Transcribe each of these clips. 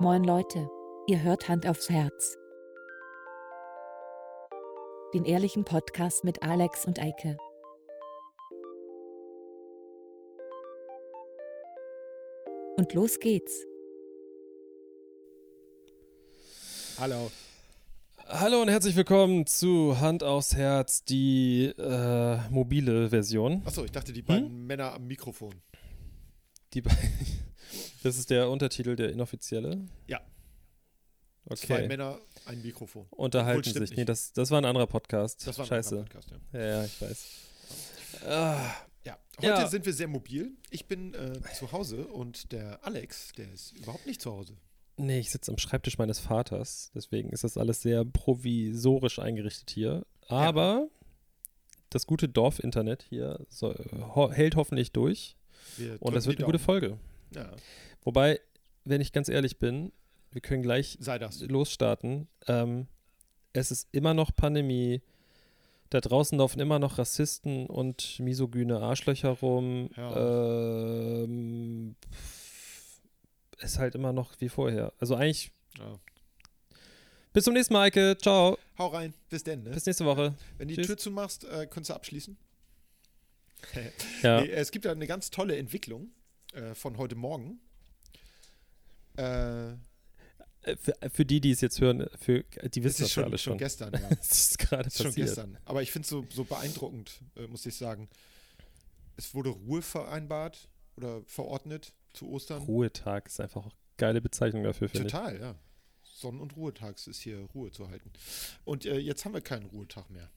Moin Leute, ihr hört Hand aufs Herz. Den ehrlichen Podcast mit Alex und Eike. Und los geht's. Hallo. Hallo und herzlich willkommen zu Hand aufs Herz, die äh, mobile Version. Achso, ich dachte, die beiden Männer am Mikrofon. Die be- das ist der Untertitel, der inoffizielle. Ja. Okay. Zwei Männer, ein Mikrofon. Unterhalten Obwohl, sich. Nee, das, das war ein anderer Podcast. Das war ein Scheiße. anderer Podcast, ja. Ja, ja, ich weiß. Ah, ja. Heute Ja. sind wir sehr mobil. Ich bin äh, zu Hause und der Alex, der ist überhaupt nicht zu Hause. nee, ich sitze am Schreibtisch meines Vaters. Deswegen ist das alles sehr provisorisch eingerichtet hier. Aber das gute Dorfinternet hier so, ho hält hoffentlich durch. Wir Und das wird eine gute. Folge. Ja, Wobei, wenn ich ganz ehrlich bin, wir können gleich losstarten. Ähm, es ist immer noch Pandemie. Da draußen laufen immer noch Rassisten und misogyne Arschlöcher rum. Ja. Ähm, ist halt immer noch wie vorher. Also eigentlich, Ja. bis zum nächsten Mal, Eike. Ciao. Hau rein. Bis denn, ne? Bis nächste Woche. Wenn du die Tschüss. Tür zumachst, äh, kannst du abschließen. Ja. Nee, es gibt ja eine ganz tolle Entwicklung äh, von heute Morgen. Äh, Äh, Für, für die, die es jetzt hören, für, die wissen das ja schon, alle schon schon. gestern, ja. Es ist gerade Das ist schon passiert. gestern. Aber ich finde es so, so beeindruckend, äh, muss ich sagen. Es wurde Ruhe vereinbart oder verordnet zu Ostern. Ruhetag ist einfach auch geile Bezeichnung dafür, finde ich. Total, ja. Sonnen- und Ruhetags ist hier Ruhe zu halten. Und äh, jetzt haben wir keinen Ruhetag mehr.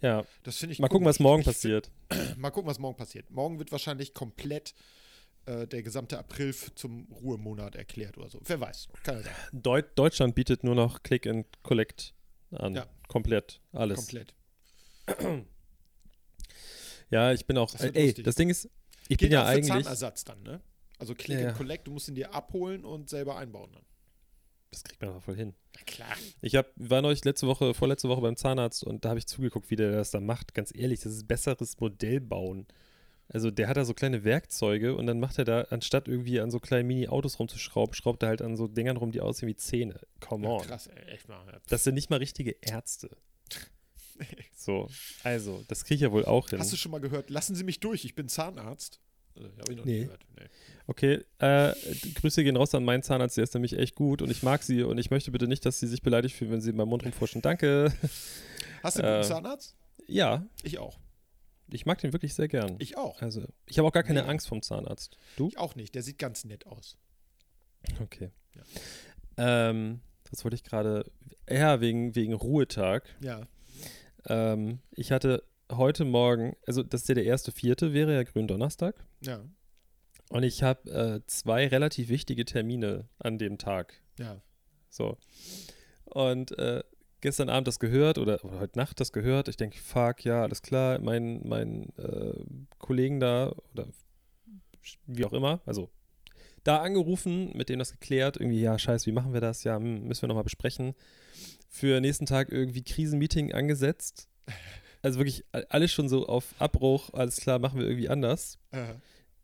Ja, Das finde ich mal gucken, was morgen Ich passiert. Mal gucken, was morgen passiert. Morgen wird wahrscheinlich komplett äh, der gesamte April zum Ruhemonat erklärt oder so. Wer weiß. Kann ja sein. Deut Deutschland bietet nur noch Click and Collect an. Ja. Komplett. Alles. Komplett. Ja, ich bin auch. Das Äh, ey, lustig. das Ding ist, ich Geht bin ja eigentlich. Zahnersatz dann, ne? Also Click Ja, and. Collect, du musst ihn dir abholen und selber einbauen dann. Das kriegt man doch voll hin. Na klar. Ich hab, war neulich letzte Woche, vorletzte Woche beim Zahnarzt und da habe ich zugeguckt, wie der das da macht. Ganz ehrlich, das ist besseres Modell bauen. Also der hat da so kleine Werkzeuge und dann macht er da, anstatt irgendwie an so kleinen Mini-Autos rumzuschrauben, schraubt er halt an so Dingern rum, die aussehen wie Zähne. Come Ja, on. krass, ey, echt mal. Ja. Das sind nicht mal richtige Ärzte. So, also, das kriege ich ja wohl auch hin. Hast du schon mal gehört, lassen Sie mich durch, ich bin Zahnarzt? Also, Habe ich noch Nee. nie gehört. Nee. Okay, äh, Grüße gehen raus an meinen Zahnarzt, der ist nämlich echt gut und ich mag sie und ich möchte bitte nicht, dass sie sich beleidigt fühlen, wenn sie in meinem Mund rumforschen. Danke. Hast du einen guten Äh, Zahnarzt? Ja, Ich auch. Ich mag den wirklich sehr gern. Ich auch. Also, ich habe auch gar keine Mega. Angst vom Zahnarzt. Du? Ich auch nicht. Der sieht ganz nett aus. Okay. Ähm, das wollte ich gerade, ja, wegen, wegen Ruhetag. Ja. Ähm, ich hatte heute Morgen, also das ist ja der erste Vierte, wäre ja Gründonnerstag. Ja. Und ich habe äh, zwei relativ wichtige Termine an dem Tag. Ja. So. Und äh, gestern Abend das gehört oder, oder heute Nacht das gehört. Ich denke, fuck, ja, alles klar. Mein, mein äh, Kollegen da oder wie auch immer, also da angerufen, mit dem das geklärt. Irgendwie, ja, scheiße, wie machen wir das? Ja, hm, müssen wir nochmal besprechen. Für nächsten Tag irgendwie Krisenmeeting angesetzt. Also wirklich alles schon so auf Abbruch, alles klar, machen wir irgendwie anders. Äh,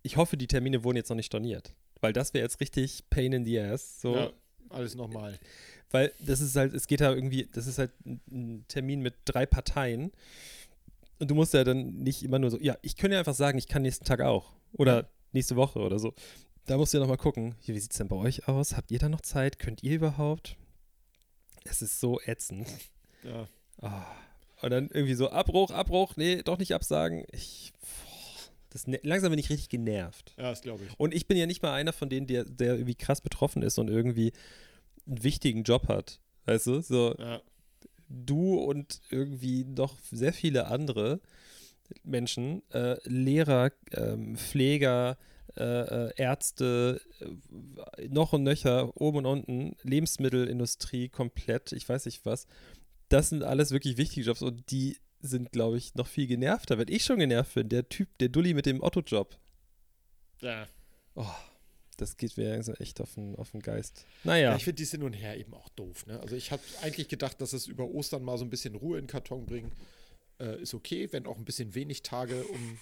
Ich hoffe, die Termine wurden jetzt noch nicht storniert. Weil das wäre jetzt richtig Pain in the Ass. So. ja. Alles nochmal. Weil das ist halt, es geht da irgendwie, das ist halt ein- Termin mit drei Parteien. Und du musst ja dann nicht immer nur so, ja, ich könnte ja einfach sagen, ich kann nächsten Tag auch. Oder Ja. nächste Woche oder so. Da musst du ja nochmal gucken, wie sieht es denn bei euch aus? Habt ihr da noch Zeit? Könnt ihr überhaupt? Es ist so ätzend. Ja. Ah. Und dann irgendwie so Abbruch, Abbruch, nee, doch nicht absagen. Ich, boah, das, ne- langsam bin ich richtig genervt. Ja, das glaube ich. Und ich bin ja nicht mal einer von denen, der, der irgendwie krass betroffen ist und irgendwie einen wichtigen Job hat. Weißt du? So, Ja. du und irgendwie noch sehr viele andere Menschen, äh, Lehrer, ähm, Pfleger, äh, äh, Ärzte, äh, noch und nöcher, oben und unten, Lebensmittelindustrie komplett, ich weiß nicht was. Das sind alles wirklich wichtige Jobs und die sind, glaube ich, noch viel genervter. Wenn ich schon genervt bin, der Typ, der Dulli mit dem Otto-Job. Ja. Oh, das geht mir langsam echt auf den, auf den Geist. Ja, Naja, ich finde dies hin und her eben auch doof. Ne? Also ich habe eigentlich gedacht, dass es über Ostern mal so ein bisschen Ruhe in den Karton bringen. Äh, ist okay, wenn auch ein bisschen wenig Tage, um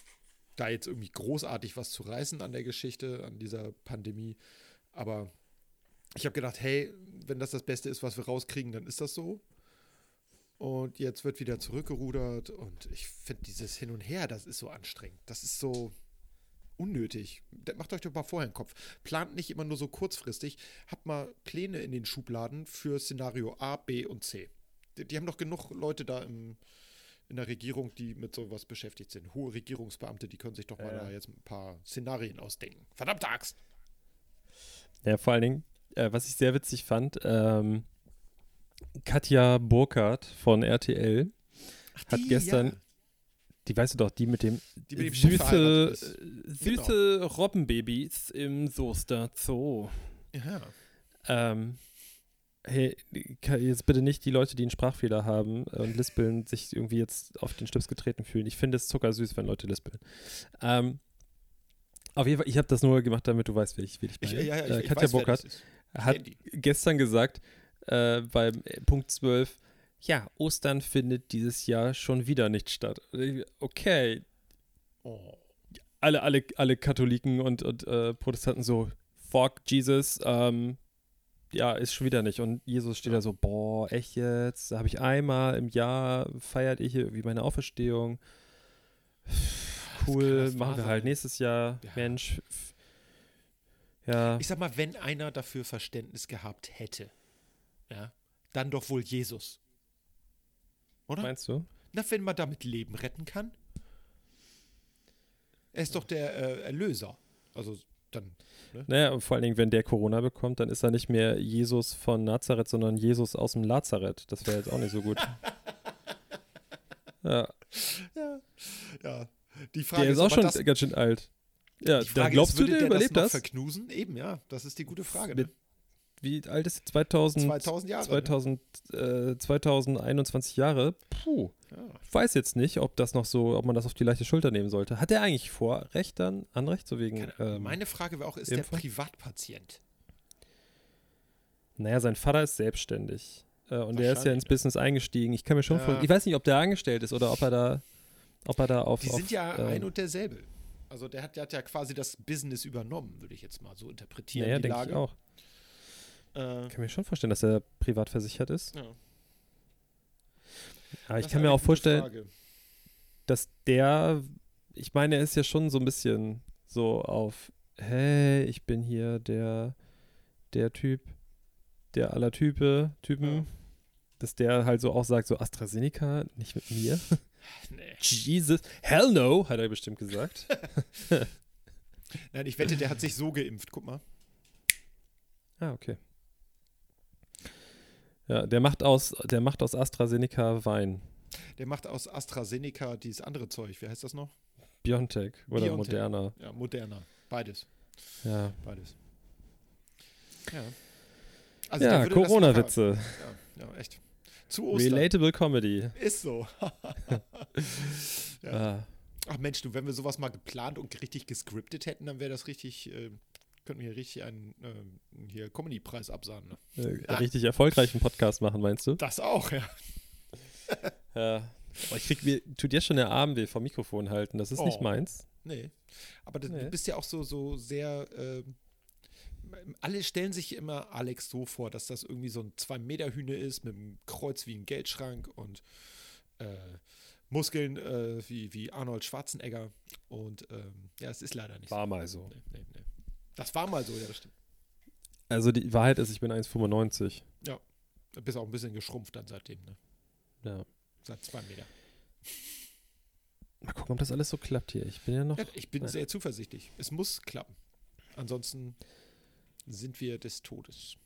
da jetzt irgendwie großartig was zu reißen an der Geschichte, an dieser Pandemie. Aber ich habe gedacht, hey, wenn das das Beste ist, was wir rauskriegen, dann ist das so. Und jetzt wird wieder zurückgerudert und ich finde dieses Hin und Her, das ist so anstrengend. Das ist so unnötig. Macht euch doch mal vorher einen Kopf. Plant nicht immer nur so kurzfristig. Habt mal Pläne in den Schubladen für Szenario A, B und C. Die, die haben doch genug Leute da im, in der Regierung, die mit sowas beschäftigt sind. Hohe Regierungsbeamte, die können sich doch mal Ja. da jetzt ein paar Szenarien ausdenken. Verdammte Axt! Ja, vor allen Dingen, äh, was ich sehr witzig fand, ähm, Katja Burkhardt von RTL hat die, gestern, ja. Die weißt du doch, die mit dem, Die mit dem süße, süße Robbenbabys im Soester Zoo. Ja. Ähm, hey, jetzt bitte nicht die Leute, die einen Sprachfehler haben und lispeln, sich irgendwie jetzt auf den Stips getreten fühlen. Ich finde es zuckersüß, wenn Leute lispeln. Ähm, auf jeden Fall, ich habe das nur gemacht, damit du weißt, wie ich, wie ich Ich, meine. ja, ja, ich, äh, ich Katja wer Burkhardt. Ich hat gestern gesagt, äh, beim äh, Punkt 12, ja, Ostern findet dieses Jahr schon wieder nicht statt. Okay, Oh. alle, alle, alle Katholiken und, und äh, Protestanten so, fuck Jesus, ähm, ja, ist schon wieder nicht. Und Jesus steht da so, boah, echt jetzt? Da habe ich einmal im Jahr, feiert hier irgendwie meine Auferstehung. Cool, machen wir halt nächstes Jahr. Ja. Mensch. Ja, Ich sag mal, wenn einer dafür Verständnis gehabt hätte, ja, dann doch wohl Jesus. Oder? meinst du? Na, wenn man damit Leben retten kann. Er ist doch der äh, Erlöser. Also dann. Naja, und vor allen Dingen, wenn der Corona bekommt, dann ist er nicht mehr Jesus von Nazareth, sondern Jesus aus dem Lazareth. Das wäre jetzt auch nicht so gut. ja, Ja. ja. Die Frage der ist auch ob er schon das, ganz schön alt. Ja, dann glaubst ist, du, der der überlebt das? das? Noch verknusen? Eben, ja. Das ist die gute Frage. Mit Ne? Wie alt ist er? 2000, 2000 Jahre. 2000, äh, 2021 Jahre? Puh. Ne? Ja. Ich weiß jetzt nicht, ob das noch so, ob man das auf die leichte Schulter nehmen sollte. Hat er eigentlich Vorrecht dann, Anrecht, so wegen, Keine- ähm, Meine Frage wäre auch, ist Impfung? der Privatpatient? Naja, sein Vater ist selbstständig. Äh, und der ist ja ins ne? Business eingestiegen. Ich kann mir schon Ja. vorstellen, ich weiß nicht, ob der angestellt ist oder ob er da, ob er da auf. Die auf, sind ja ähm, ein und derselbe. Also der hat, der hat ja quasi das Business übernommen, würde ich jetzt mal so interpretieren. Naja, die denke Lage. ich auch. Äh, Ich kann mir schon vorstellen, dass er privat versichert ist. ja. Aber ich kann mir auch vorstellen, Frage. dass der, ich meine, er ist ja schon so ein bisschen so auf, hey, ich bin hier der, der Typ, der aller Type, Typen. Ja. Dass der halt so auch sagt, so AstraZeneca, nicht mit mir. Nee. Jesus, hell no, hat er bestimmt gesagt. Nein, ich wette, der hat sich so geimpft. Guck mal. Ah, okay. Ja, der macht aus, der macht aus AstraZeneca Wein. Der macht aus AstraZeneca dieses andere Zeug. Wie heißt das noch? Biontech oder Biontech. Moderna. Ja, Moderna. Beides. Ja, Beides. Ja. ja Also das Corona-Witze. Ja, ja, echt. Zu Ostern. Relatable Comedy. Ist so. ja. Ah, Ach Mensch, du, wenn wir sowas mal geplant und richtig gescriptet hätten, dann wäre das richtig, äh, könnten wir hier richtig einen ähm, hier Comedy-Preis absahnen. Ne? äh, richtig erfolgreichen Podcast machen, meinst du? Das auch, ja. Ja. Boah, ich krieg mir, tut jetzt schon der Arm weh vom Mikrofon halten. Das ist nicht Oh. meins. Nee. Aber das, Nee. du bist ja auch so, so sehr. ähm, alle stellen sich immer Alex so vor, dass das irgendwie so ein Zwei-Meter-Hühne ist mit einem Kreuz wie ein Geldschrank und äh, Muskeln äh, wie, wie Arnold Schwarzenegger. Und ähm, ja, es ist leider nicht War mal so. so. Nee, nee, nee. Das war mal so, ja, das stimmt. Also die Wahrheit ist, ich bin 1,95. Du bist auch ein bisschen geschrumpft dann seitdem, ne? Ja. Seit zwei Meter. Mal gucken, ob das alles so klappt hier. Ich bin ja noch. Ja, ich bin Ja. sehr zuversichtlich. Es muss klappen. Ansonsten sind wir des Todes.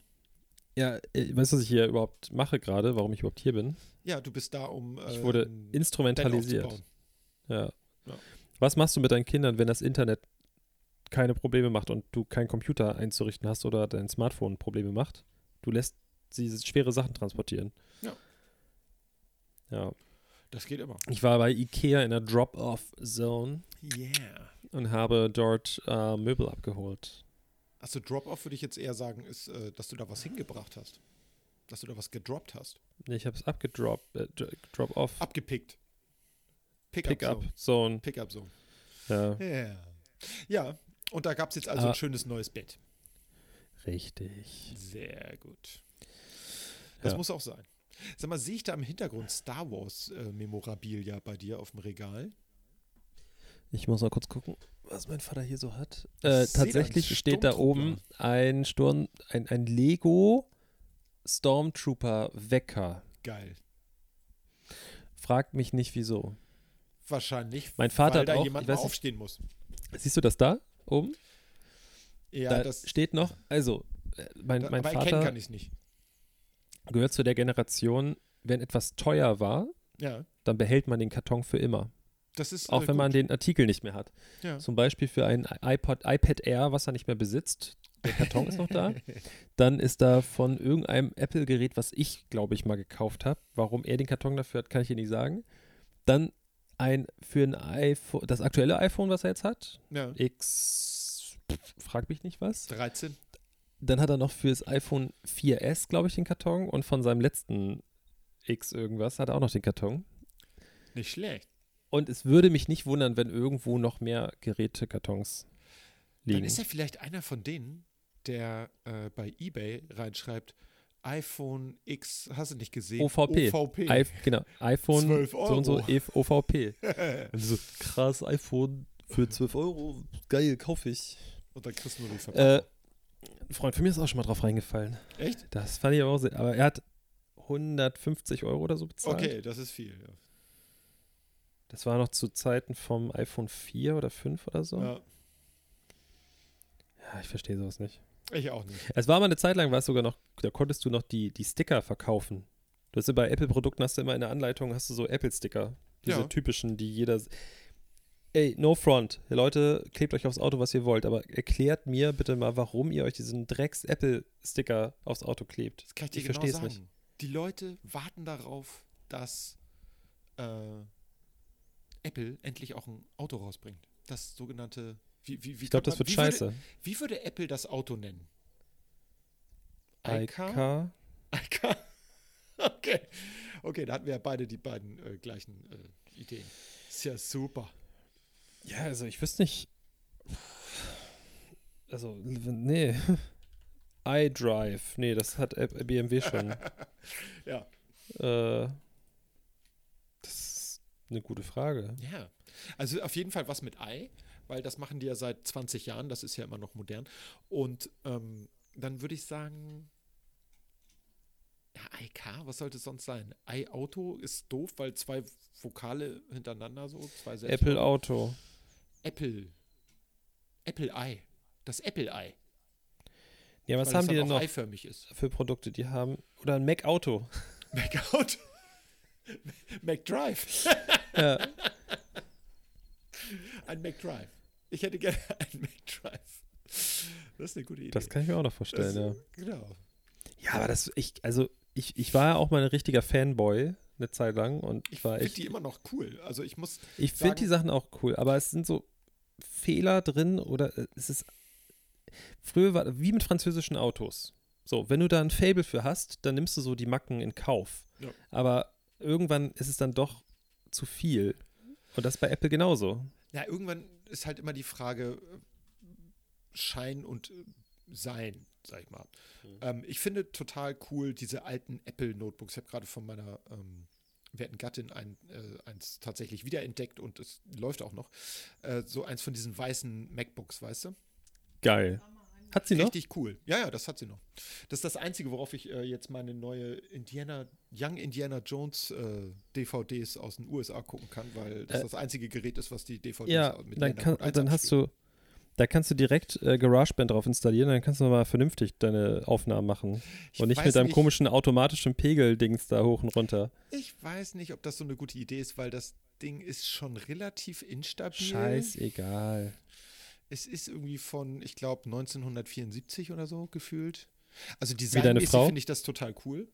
Ja, äh, weißt du, was ich hier überhaupt mache gerade, warum ich überhaupt hier bin? Ja, du bist da, um. Ich äh, wurde ein Band instrumentalisiert. Ja. Ja. Was machst du mit deinen Kindern, wenn das Internet keine Probleme macht und du keinen Computer einzurichten hast oder dein Smartphone Probleme macht? Du lässt sie schwere Sachen transportieren. Ja. Ja. Das geht immer. Ich war bei Ikea in der Drop-Off-Zone Yeah. und habe dort äh, Möbel abgeholt. Achso, Drop-Off würde ich jetzt eher sagen, ist, äh, dass du da was hingebracht hast. Dass du da was gedroppt hast. Nee, Ich habe es abgedroppt. Äh, Dr- Drop-Off. Abgepickt. Pickup. Pickup Zone. Zone. Pickup Zone. Ja. Ja. Ja. Und da gab es jetzt also Ah. ein schönes neues Bett. Richtig. Sehr gut. Das Ja. muss auch sein. Sag mal, sehe ich da im Hintergrund Star Wars äh, Memorabilia bei dir auf dem Regal? Ich muss mal kurz gucken, was mein Vater hier so hat. Äh, seh da tatsächlich steht da oben ein Sturm, ein, ein Lego Stormtrooper Wecker. Geil. Fragt mich nicht wieso. Wahrscheinlich, Mein Vater weil hat da auch- jemand aufstehen muss. Siehst du das da oben? Ja, da das steht noch, also äh, mein, mein aber Vater kann ich nicht. gehört zu der Generation, wenn etwas teuer war, Ja, dann behält man den Karton für immer. ist Auch äh, wenn man gut. den Artikel nicht mehr hat. Ja. Zum Beispiel für ein iPod, iPad Air, was er nicht mehr besitzt. Der Karton ist noch da. Dann ist da von irgendeinem Apple-Gerät, was ich, glaube ich, mal gekauft habe. Warum er den Karton dafür hat, kann ich dir nicht sagen. Dann ein für ein iPhone, das aktuelle iPhone, was er jetzt hat. Ja, X, frag mich nicht was. 13. Dann hat er noch fürs iPhone 4S, glaube ich, den Karton. Und von seinem letzten X irgendwas hat er auch noch den Karton. Nicht schlecht. Und es würde mich nicht wundern, wenn irgendwo noch mehr Gerätekartons Dann liegen. ist er vielleicht einer von denen, der äh, bei eBay reinschreibt, iPhone X, hast du nicht gesehen? OVP. OVP. I, genau, iPhone 12 so und so Euro. EF OVP. so, krass, iPhone für 12 Euro. Geil, kaufe ich. Und dann kriegst du nur die Äh, Verpackung. ein Freund von mir ist auch schon mal drauf reingefallen. Echt? Das fand ich aber auch sehr. Aber er hat 150 Euro oder so bezahlt. Okay, das ist viel. Ja. Das war noch zu Zeiten vom iPhone 4 oder 5 oder so. Ja, Ja, ich verstehe sowas nicht. Ich auch nicht. Es war mal eine Zeit lang, war es sogar noch, da konntest du noch die, die Sticker verkaufen. Du hast ja bei Apple-Produkten hast du immer in der Anleitung hast du so Apple-Sticker. Diese Ja. typischen, die jeder. Ey, no front. Leute, klebt euch aufs Auto, was ihr wollt, aber erklärt mir bitte mal, warum ihr euch diesen Drecks-Apple-Sticker aufs Auto klebt. Das kann ich dir Ich genau versteh's sagen. nicht. Die Leute warten darauf, dass äh, Apple endlich auch ein Auto rausbringt. Das sogenannte. Wie, wie, wie Ich glaube, das wird wie scheiße. Würde, wie würde Apple das Auto nennen? iCar. iCar? Okay. Okay, da hatten wir ja beide die beiden äh, gleichen äh, Ideen. Ist ja super. Ja, also ich wüsste nicht. Also, nee. iDrive. Nee, das hat BMW schon. Ja. Äh, das ist eine gute Frage. Ja. Also auf jeden Fall was mit i, weil das machen die ja seit 20 Jahren, das ist ja immer noch modern. Und ähm, dann würde ich sagen, ja, iK, was sollte es sonst sein? i-Auto ist doof, weil zwei Vokale hintereinander so, zwei Sätze. Apple Auto. Apple. Apple i. Das Apple i. Ja, was weil haben die denn noch für Produkte? Die haben. Oder ein Mac Auto. Mac Auto. Mac Drive. ja. Ein Mac Drive. Ich hätte gerne einen Mac Drive. Das ist eine gute Idee. Das kann ich mir auch noch vorstellen, ja. Genau. Ja, aber das, ich, also, ich, ich war ja auch mal ein richtiger Fanboy eine Zeit lang und Ich war finde echt. die immer noch cool. Also ich muss, Ich finde die Sachen auch cool, aber es sind so Fehler drin oder äh, es ist. Früher war wie mit französischen Autos. So, wenn du da ein Fable für hast, dann nimmst du so die Macken in Kauf. Ja. Aber irgendwann ist es dann doch zu viel. Und das bei Apple genauso. ja, irgendwann ist halt immer die Frage äh, Schein und äh, Sein, sag ich mal. Mhm. Ähm, ich finde total cool diese alten Apple-Notebooks. Ich habe gerade von meiner ähm, werten Gattin ein, äh, eins tatsächlich wiederentdeckt und es läuft auch noch. Äh, so eins von diesen weißen MacBooks, weißt du? Geil. Hat sie noch? Richtig cool. Ja, ja, das hat sie noch. Das ist das Einzige, worauf ich äh, jetzt meine neue Indiana, Young Indiana Jones äh, DVDs aus den USA gucken kann, weil das Äh, das einzige Gerät ist, was die DVDs Ja, mit dann, kann, 1 dann hast du, da kannst du direkt äh, GarageBand drauf installieren, dann kannst du mal vernünftig deine Aufnahmen machen. Ich und nicht mit deinem nicht- komischen automatischen Pegel-Dings da hoch und runter. Ich weiß nicht, ob das so eine gute Idee ist, weil das Ding ist schon relativ instabil. Scheißegal. Es ist irgendwie von, ich glaube, 1974 oder so gefühlt. Also deine designmäßig Frau? finde ich das total cool.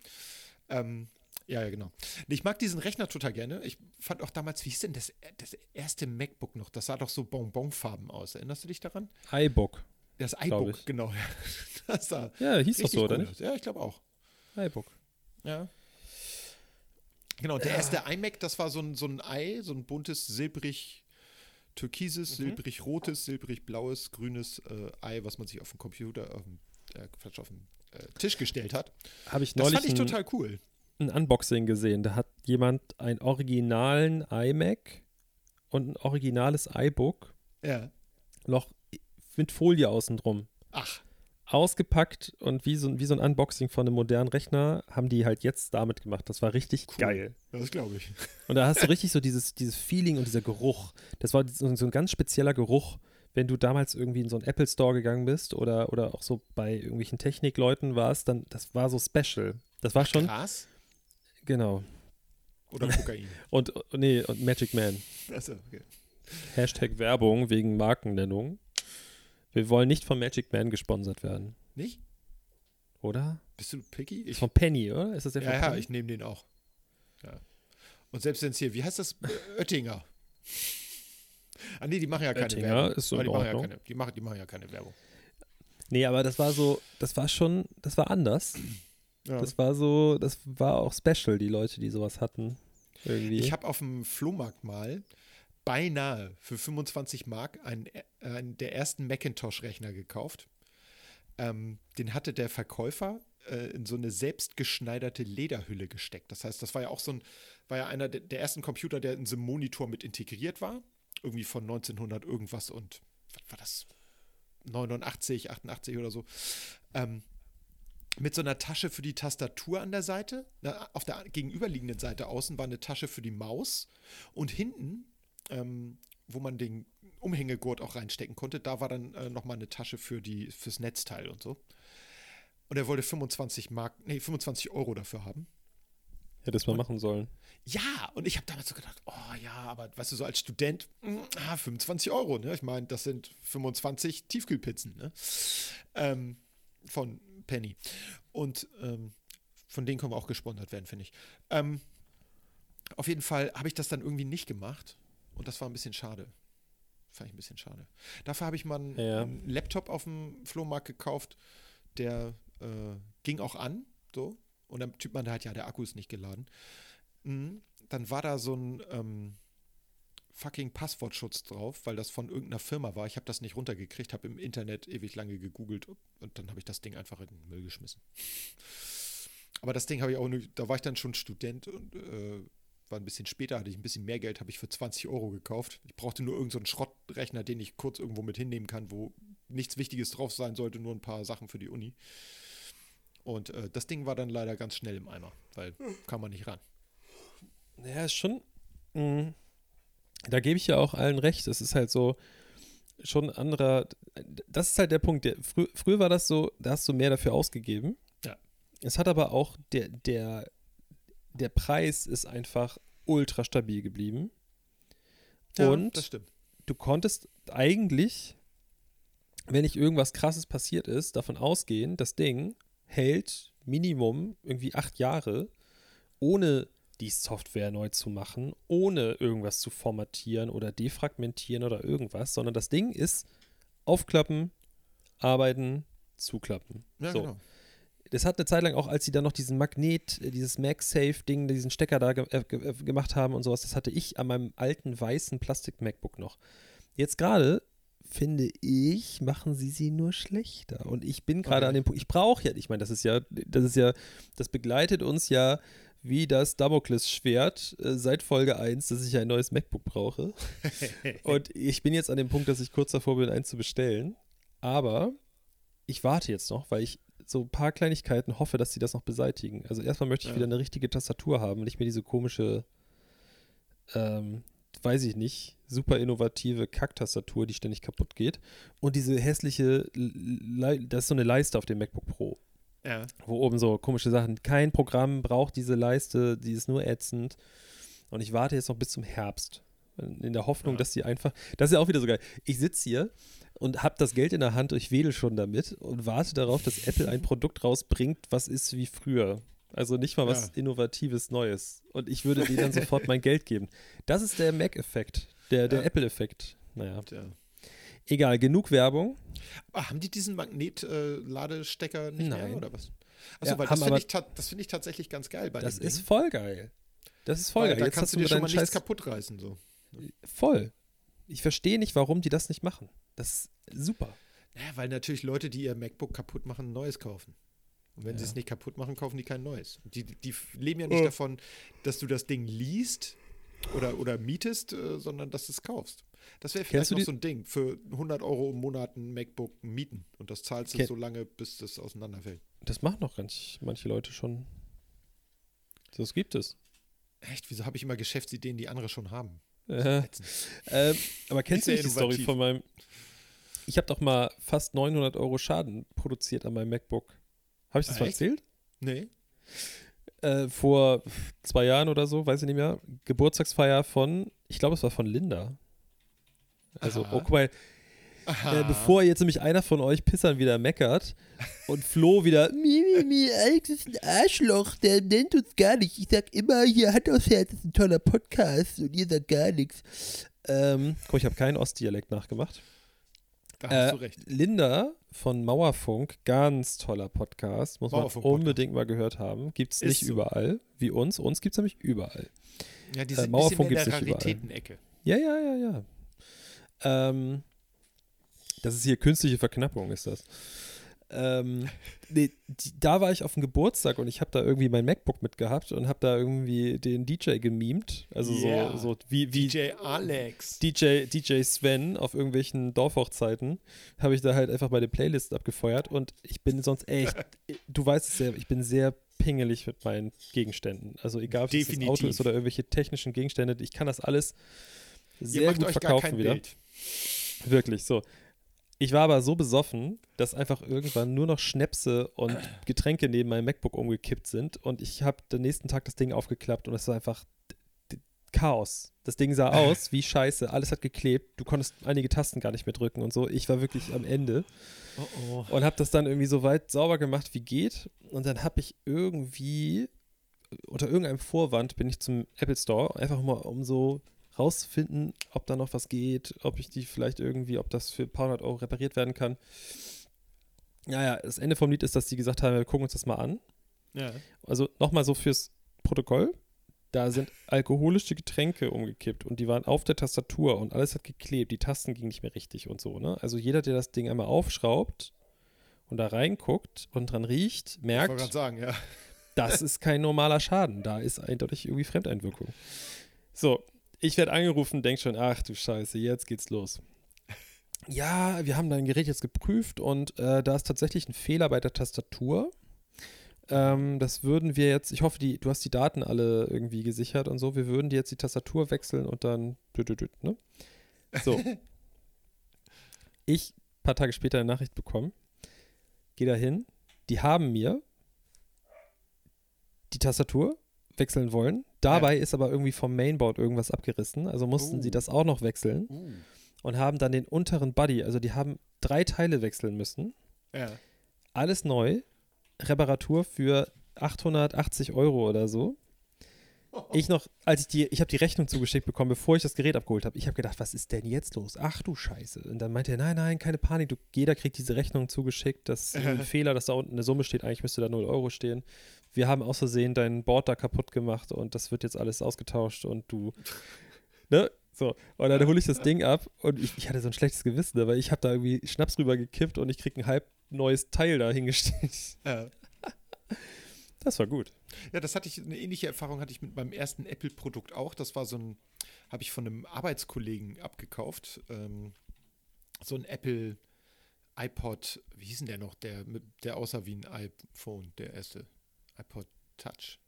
Ähm, ja, ja, genau. Ich mag diesen Rechner total gerne. Ich fand auch damals, wie hieß denn das, das erste MacBook noch? Das sah doch so Bonbonfarben aus. Erinnerst du dich daran? iBook. Das iBook, genau. Das sah Ja, hieß doch so, oder nicht? aus. Ja, ich glaube auch. iBook. Ja. Genau, der erste iMac, das war so ein, so ein Ei, so ein buntes, silbrig türkises, Mhm. silbrig rotes, silbrig blaues, grünes äh, Ei, was man sich auf dem Computer, auf dem äh, Quatsch, auf den äh, Tisch gestellt hat. Habe ich Das neulich fand ich total cool. ein Unboxing gesehen. Da hat jemand einen originalen iMac und ein originales iBook Ja. noch mit Folie außen drum Ach, ausgepackt und wie so, ein- wie so ein Unboxing von einem modernen Rechner haben die halt jetzt damit gemacht. Das war richtig Cool. geil. das glaube ich. Und da hast du richtig so dieses, dieses Feeling und dieser Geruch. Das war so, so ein ganz spezieller Geruch, wenn du damals irgendwie in so einen Apple Store gegangen bist oder, oder auch so bei irgendwelchen Technikleuten warst, dann das war so special. Das war schon, Gras genau. oder Kokain? Und, nee, und Magic Man. Achso, okay. Hashtag Werbung wegen Markennennung. Wir wollen nicht von Magic Man gesponsert werden, Nicht? oder? Bist du picky? Ich, Von Penny, oder? Ist das der ja, von ja, Penny? ich nehme den auch. Ja. Und selbst wenn es hier, wie heißt das? Oettinger. Ah, nee, die machen ja keine Oettinger Werbung. ist so Aber die, machen ja keine, die, machen, die machen ja keine Werbung. Nee, aber das war so, das war schon, das war anders. Ja. Das war so, das war auch special, die Leute, die sowas hatten. Irgendwie. Ich habe auf dem Flohmarkt mal beinahe für 25 Mark einen, äh, einen der ersten Macintosh-Rechner gekauft. Ähm, den hatte der Verkäufer äh, in so eine selbstgeschneiderte Lederhülle gesteckt. Das heißt, das war ja auch so ein, war ja einer der, der ersten Computer, der in so einem Monitor mit integriert war. Irgendwie von 1900 irgendwas und was war das? 89, 88 oder so. Ähm, mit so einer Tasche für die Tastatur an der Seite. Na, auf der gegenüberliegenden Seite außen war eine Tasche für die Maus. Und hinten, ähm, wo man den Umhängegurt auch reinstecken konnte, da war dann äh, nochmal eine Tasche für die, fürs Netzteil und so. Und er wollte 25 Mark, nee, 25 Euro dafür haben. Hätte es mal machen sollen. Ja, und ich habe damals so gedacht, oh ja, aber weißt du, so als Student, mm, ah, 25 Euro, ne? Ich meine, das sind 25 Tiefkühlpizzen, ne? Ähm, von Penny. Und ähm, von denen können wir auch gesponsert werden, finde ich. Ähm, auf jeden Fall habe ich das dann irgendwie nicht gemacht. Und das war ein bisschen schade. Fand ich ein bisschen schade. Dafür habe ich mal einen, Ja. einen Laptop auf dem Flohmarkt gekauft, der äh, ging auch an, so. Und der Typ meinte halt, ja, der Akku ist nicht geladen. Mhm. Dann war da so ein ähm, fucking Passwortschutz drauf, weil das von irgendeiner Firma war. Ich habe das nicht runtergekriegt, habe im Internet ewig lange gegoogelt und dann habe ich das Ding einfach in den Müll geschmissen. Aber das Ding habe ich auch, nur, da war ich dann schon Student und äh, war ein bisschen später, hatte ich ein bisschen mehr Geld, habe ich für 20 Euro gekauft. Ich brauchte nur irgendeinen so einen Schrottrechner, den ich kurz irgendwo mit hinnehmen kann, wo nichts Wichtiges drauf sein sollte, nur ein paar Sachen für die Uni. Und äh, das Ding war dann leider ganz schnell im Eimer, weil kam man nicht ran. Ja, ist schon. mh, da gebe ich ja auch allen recht. Es ist halt so schon ein anderer. Das ist halt der Punkt. Der, frü früher war das so, da hast du mehr dafür ausgegeben. Ja. Es hat aber auch der, der, der Preis ist einfach ultra stabil geblieben. Und das stimmt. du konntest eigentlich, wenn nicht irgendwas krasses passiert ist, davon ausgehen, das Ding hält Minimum irgendwie acht Jahre, ohne die Software neu zu machen, ohne irgendwas zu formatieren oder defragmentieren oder irgendwas, sondern das Ding ist aufklappen, arbeiten, zuklappen. Ja, so. genau. Das hat eine Zeit lang auch, als sie dann noch diesen Magnet, äh, dieses MagSafe-Ding, diesen Stecker da ge äh, ge äh, gemacht haben und sowas, das hatte ich an meinem alten weißen Plastik-MacBook noch. Jetzt gerade, finde ich, machen sie sie nur schlechter. Und ich bin gerade Okay. an dem Punkt, ich brauche ja, ich meine, das ist ja, das ist ja, das begleitet uns ja wie das Damokles-Schwert äh, seit Folge 1, dass ich ein neues MacBook brauche. Und ich bin jetzt an dem Punkt, dass ich kurz davor bin, eins zu bestellen. Aber ich warte jetzt noch, weil ich so ein paar Kleinigkeiten hoffe, dass sie das noch beseitigen. Also erstmal möchte ich Ja. wieder eine richtige Tastatur haben, nicht mehr diese komische, ähm, weiß ich nicht, super innovative Kacktastatur, die ständig kaputt geht. Und diese hässliche, das ist so eine Leiste auf dem MacBook Pro Ja. wo oben so komische Sachen, kein Programm braucht diese Leiste, die ist nur ätzend. Und ich warte jetzt noch bis zum Herbst. In der Hoffnung, Ja. dass die einfach. Das ist ja auch wieder so geil. Ich sitze hier und habe das Geld in der Hand, ich wedel schon damit und warte darauf, dass Apple ein Produkt rausbringt, was ist wie früher. Also nicht mal was Ja. Innovatives Neues. Und ich würde denen dann sofort mein Geld geben. Das ist der Mac-Effekt, der, der Ja. Apple-Effekt. Naja, Tja. egal, genug Werbung. Ah, haben die diesen Magnet-Ladestecker nicht Nein. mehr oder was? Achso, Ja, weil das finde aber- ich, das find ich tatsächlich ganz geil bei Das ist Ding. voll geil. Das ist voll Weil geil. da Jetzt kannst du dir schon mal nichts scheiß kaputt reißen. So. Voll. Ich verstehe nicht, warum die das nicht machen. Das ist super. Ja, weil natürlich Leute, die ihr MacBook kaputt machen, ein neues kaufen. Und wenn Ja. sie es nicht kaputt machen, kaufen die kein neues. Die, die leben ja nicht Oh. davon, dass du das Ding liest oder, oder mietest, äh, sondern dass du es kaufst. Das wäre vielleicht noch so ein Ding. Für 100 Euro im Monat ein MacBook mieten. Und das zahlst du Ken- so lange, bis das auseinanderfällt. Das machen doch ganz manche Leute schon. Das gibt es. Echt? Wieso habe ich immer Geschäftsideen, die andere schon haben? Äh, ähm, aber kennst du nicht die Story von meinem. Ich habe doch mal fast 900 Euro Schaden produziert an meinem MacBook. Habe ich das mal erzählt? Nee? Äh, vor zwei Jahren oder so, weiß ich nicht mehr. Geburtstagsfeier von, ich glaube, es war von Linda. Also, Aha. oh, guck mal. Äh, bevor jetzt nämlich einer von euch Pissern wieder meckert und Flo wieder, mi, mi, mi, Alex ist ein Arschloch, der nennt uns gar nicht. Ich sag immer, hier Hand aufs Herz, ist ein toller Podcast und ihr sagt gar nichts. Ähm, guck, ich habe keinen Ostdialekt nachgemacht. Da Äh, hast du recht. Linda von Mauerfunk, ganz toller Podcast, muss man unbedingt mal gehört haben. Gibt es nicht so. überall, wie uns. Uns gibt es nämlich überall. Ja, die äh, sind bisschen Mauerfunk der gibt's nicht überall. Ja, ja, ja, ja. Ähm, das ist hier künstliche Verknappung, ist das. Ähm, nee, die, da war ich auf dem Geburtstag und ich habe da irgendwie mein MacBook mitgehabt und habe da irgendwie den DJ gemimt. Also Yeah. so, so wie, wie DJ Alex. DJ, DJ Sven auf irgendwelchen Dorfhochzeiten habe ich da halt einfach meine Playlist abgefeuert und ich bin sonst echt, du weißt es ja, ich bin sehr pingelig mit meinen Gegenständen. Also egal, ob es das Definitiv. Auto ist oder irgendwelche technischen Gegenstände, ich kann das alles sehr gut verkaufen wieder. Bild. Wirklich, so. Ich war aber so besoffen, dass einfach irgendwann nur noch Schnäpse und Getränke neben meinem MacBook umgekippt sind und ich habe den nächsten Tag das Ding aufgeklappt und es war einfach Chaos. Das Ding sah aus wie Scheiße, alles hat geklebt, du konntest einige Tasten gar nicht mehr drücken und so. Ich war wirklich am Ende Oh oh. und habe das dann irgendwie so weit sauber gemacht wie geht und dann habe ich irgendwie unter irgendeinem Vorwand bin ich zum Apple Store einfach mal um so rauszufinden, ob da noch was geht, ob ich die vielleicht irgendwie, ob das für ein paar hundert Euro repariert werden kann. Naja, das Ende vom Lied ist, dass die gesagt haben, wir gucken uns das mal an. Ja. Also nochmal so fürs Protokoll. Da sind alkoholische Getränke umgekippt und die waren auf der Tastatur und alles hat geklebt. Die Tasten gingen nicht mehr richtig und so. Ne? Also jeder, der das Ding einmal aufschraubt und da reinguckt und dran riecht, merkt, sagen, ja. das ist kein normaler Schaden. Da ist eindeutig irgendwie Fremdeinwirkung. So, ich werde angerufen, denk schon, ach du Scheiße, jetzt geht's los. Ja, wir haben dein Gerät jetzt geprüft und äh, da ist tatsächlich ein Fehler bei der Tastatur. Ähm, das würden wir jetzt, ich hoffe, die, du hast die Daten alle irgendwie gesichert und so. Wir würden dir jetzt die Tastatur wechseln und dann. Ne? So. ich, ein paar Tage später, eine Nachricht bekommen. Gehe da hin. Die haben mir die Tastatur wechseln wollen. Dabei ist aber irgendwie vom Mainboard irgendwas abgerissen. Also mussten Oh. sie das auch noch wechseln Uh. und haben dann den unteren Buddy, also die haben drei Teile wechseln müssen. Ja. Alles neu. Reparatur für 880 Euro oder so. Ich noch, als ich die, ich habe die Rechnung zugeschickt bekommen, bevor ich das Gerät abgeholt habe. Ich habe gedacht, was ist denn jetzt los? Ach du Scheiße. Und dann meinte er, nein, nein, keine Panik. Du, jeder kriegt diese Rechnung zugeschickt. Das ist ein Fehler, dass da unten eine Summe steht. Eigentlich müsste da 0 Euro stehen. Wir haben aus Versehen dein Board da kaputt gemacht und das wird jetzt alles ausgetauscht und du, ne? So, und dann hole ich das Ding ab und ich, ich hatte so ein schlechtes Gewissen, aber ich habe da irgendwie Schnaps rüber gekippt und ich krieg ein halb neues Teil da hingestellt. Ja. Das war gut. Ja, das hatte ich, eine ähnliche Erfahrung hatte ich mit meinem ersten Apple-Produkt auch. Das war so ein, habe ich von einem Arbeitskollegen abgekauft. Ähm, so ein Apple iPod, wie hieß denn der noch, der, der aussah wie ein iPhone, der erste iPod Touch.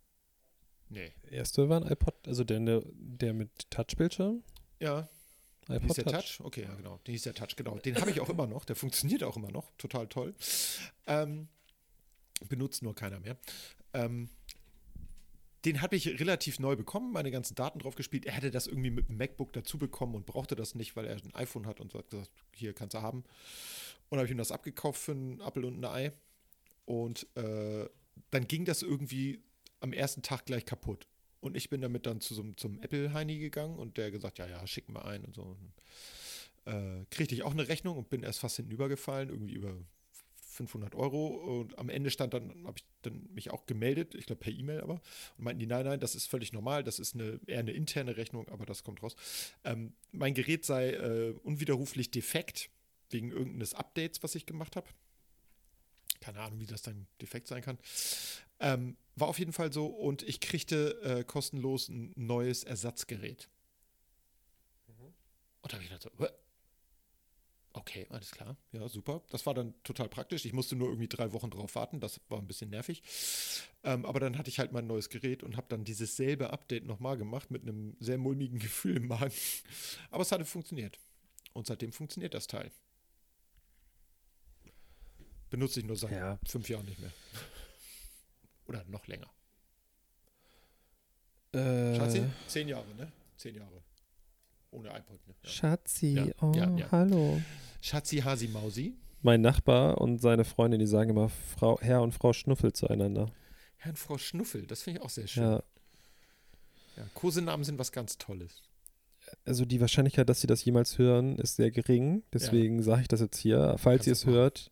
Nee. Der erste war ein iPod, also der, der, mit Touchbildschirm. Ja, iPod hieß der Touch? Okay, ja, genau. Den hieß der Touch, genau. Den habe ich auch immer noch. Der funktioniert auch immer noch. Total toll. Ähm, benutzt nur keiner mehr. Ähm, den habe ich relativ neu bekommen, meine ganzen Daten drauf gespielt. Er hätte das irgendwie mit dem MacBook dazu bekommen und brauchte das nicht, weil er ein iPhone hat und so hat gesagt, hier kannst du haben. Und habe ich ihm das abgekauft für einen Apfel und ein Ei. Und äh, dann ging das irgendwie am ersten Tag gleich kaputt. Und ich bin damit dann zu, so- zum Apple-Heini gegangen und der gesagt, ja, ja, schick mal ein und so. Und, äh, kriegte ich auch eine Rechnung und bin erst fast hinübergefallen, irgendwie über 500 Euro. Und am Ende stand dann, habe ich dann mich auch gemeldet, ich glaube per E-Mail aber, und meinten die, nein, nein, das ist völlig normal, das ist eine, eher eine interne Rechnung, aber das kommt raus. Ähm, mein Gerät sei äh, unwiderruflich defekt wegen irgendeines Updates, was ich gemacht habe. Keine Ahnung, wie das dann defekt sein kann. Ähm, war auf jeden Fall so und ich kriegte äh, kostenlos ein neues Ersatzgerät. Und da habe ich gedacht, so, "Hä? Okay, alles klar, ja, super. Das war dann total praktisch. Ich musste nur irgendwie drei Wochen drauf warten, das war ein bisschen nervig. Ähm, aber dann hatte ich halt mein neues Gerät und habe dann dieses selbe Update nochmal gemacht mit einem sehr mulmigen Gefühl im Magen. Aber es hatte funktioniert. Und seitdem funktioniert das Teil. Benutze ich nur seit Ja. fünf Jahren nicht mehr. Oder noch länger. Äh, Schatzi? Zehn Jahre, ne? Zehn Jahre. Ohne iPod, ne? Ja. Schatzi, Ja, oh, ja, ja. hallo. Schatzi, Hasi, Mausi. Mein Nachbar und seine Freundin, die sagen immer Frau, Herr und Frau Schnuffel zueinander. Herrn Frau Schnuffel, das finde ich auch sehr schön. Ja, Ja, Kosenamen sind was ganz Tolles. also die Wahrscheinlichkeit, dass sie das jemals hören, ist sehr gering. Deswegen sage ich das jetzt hier. Falls ihr es hört,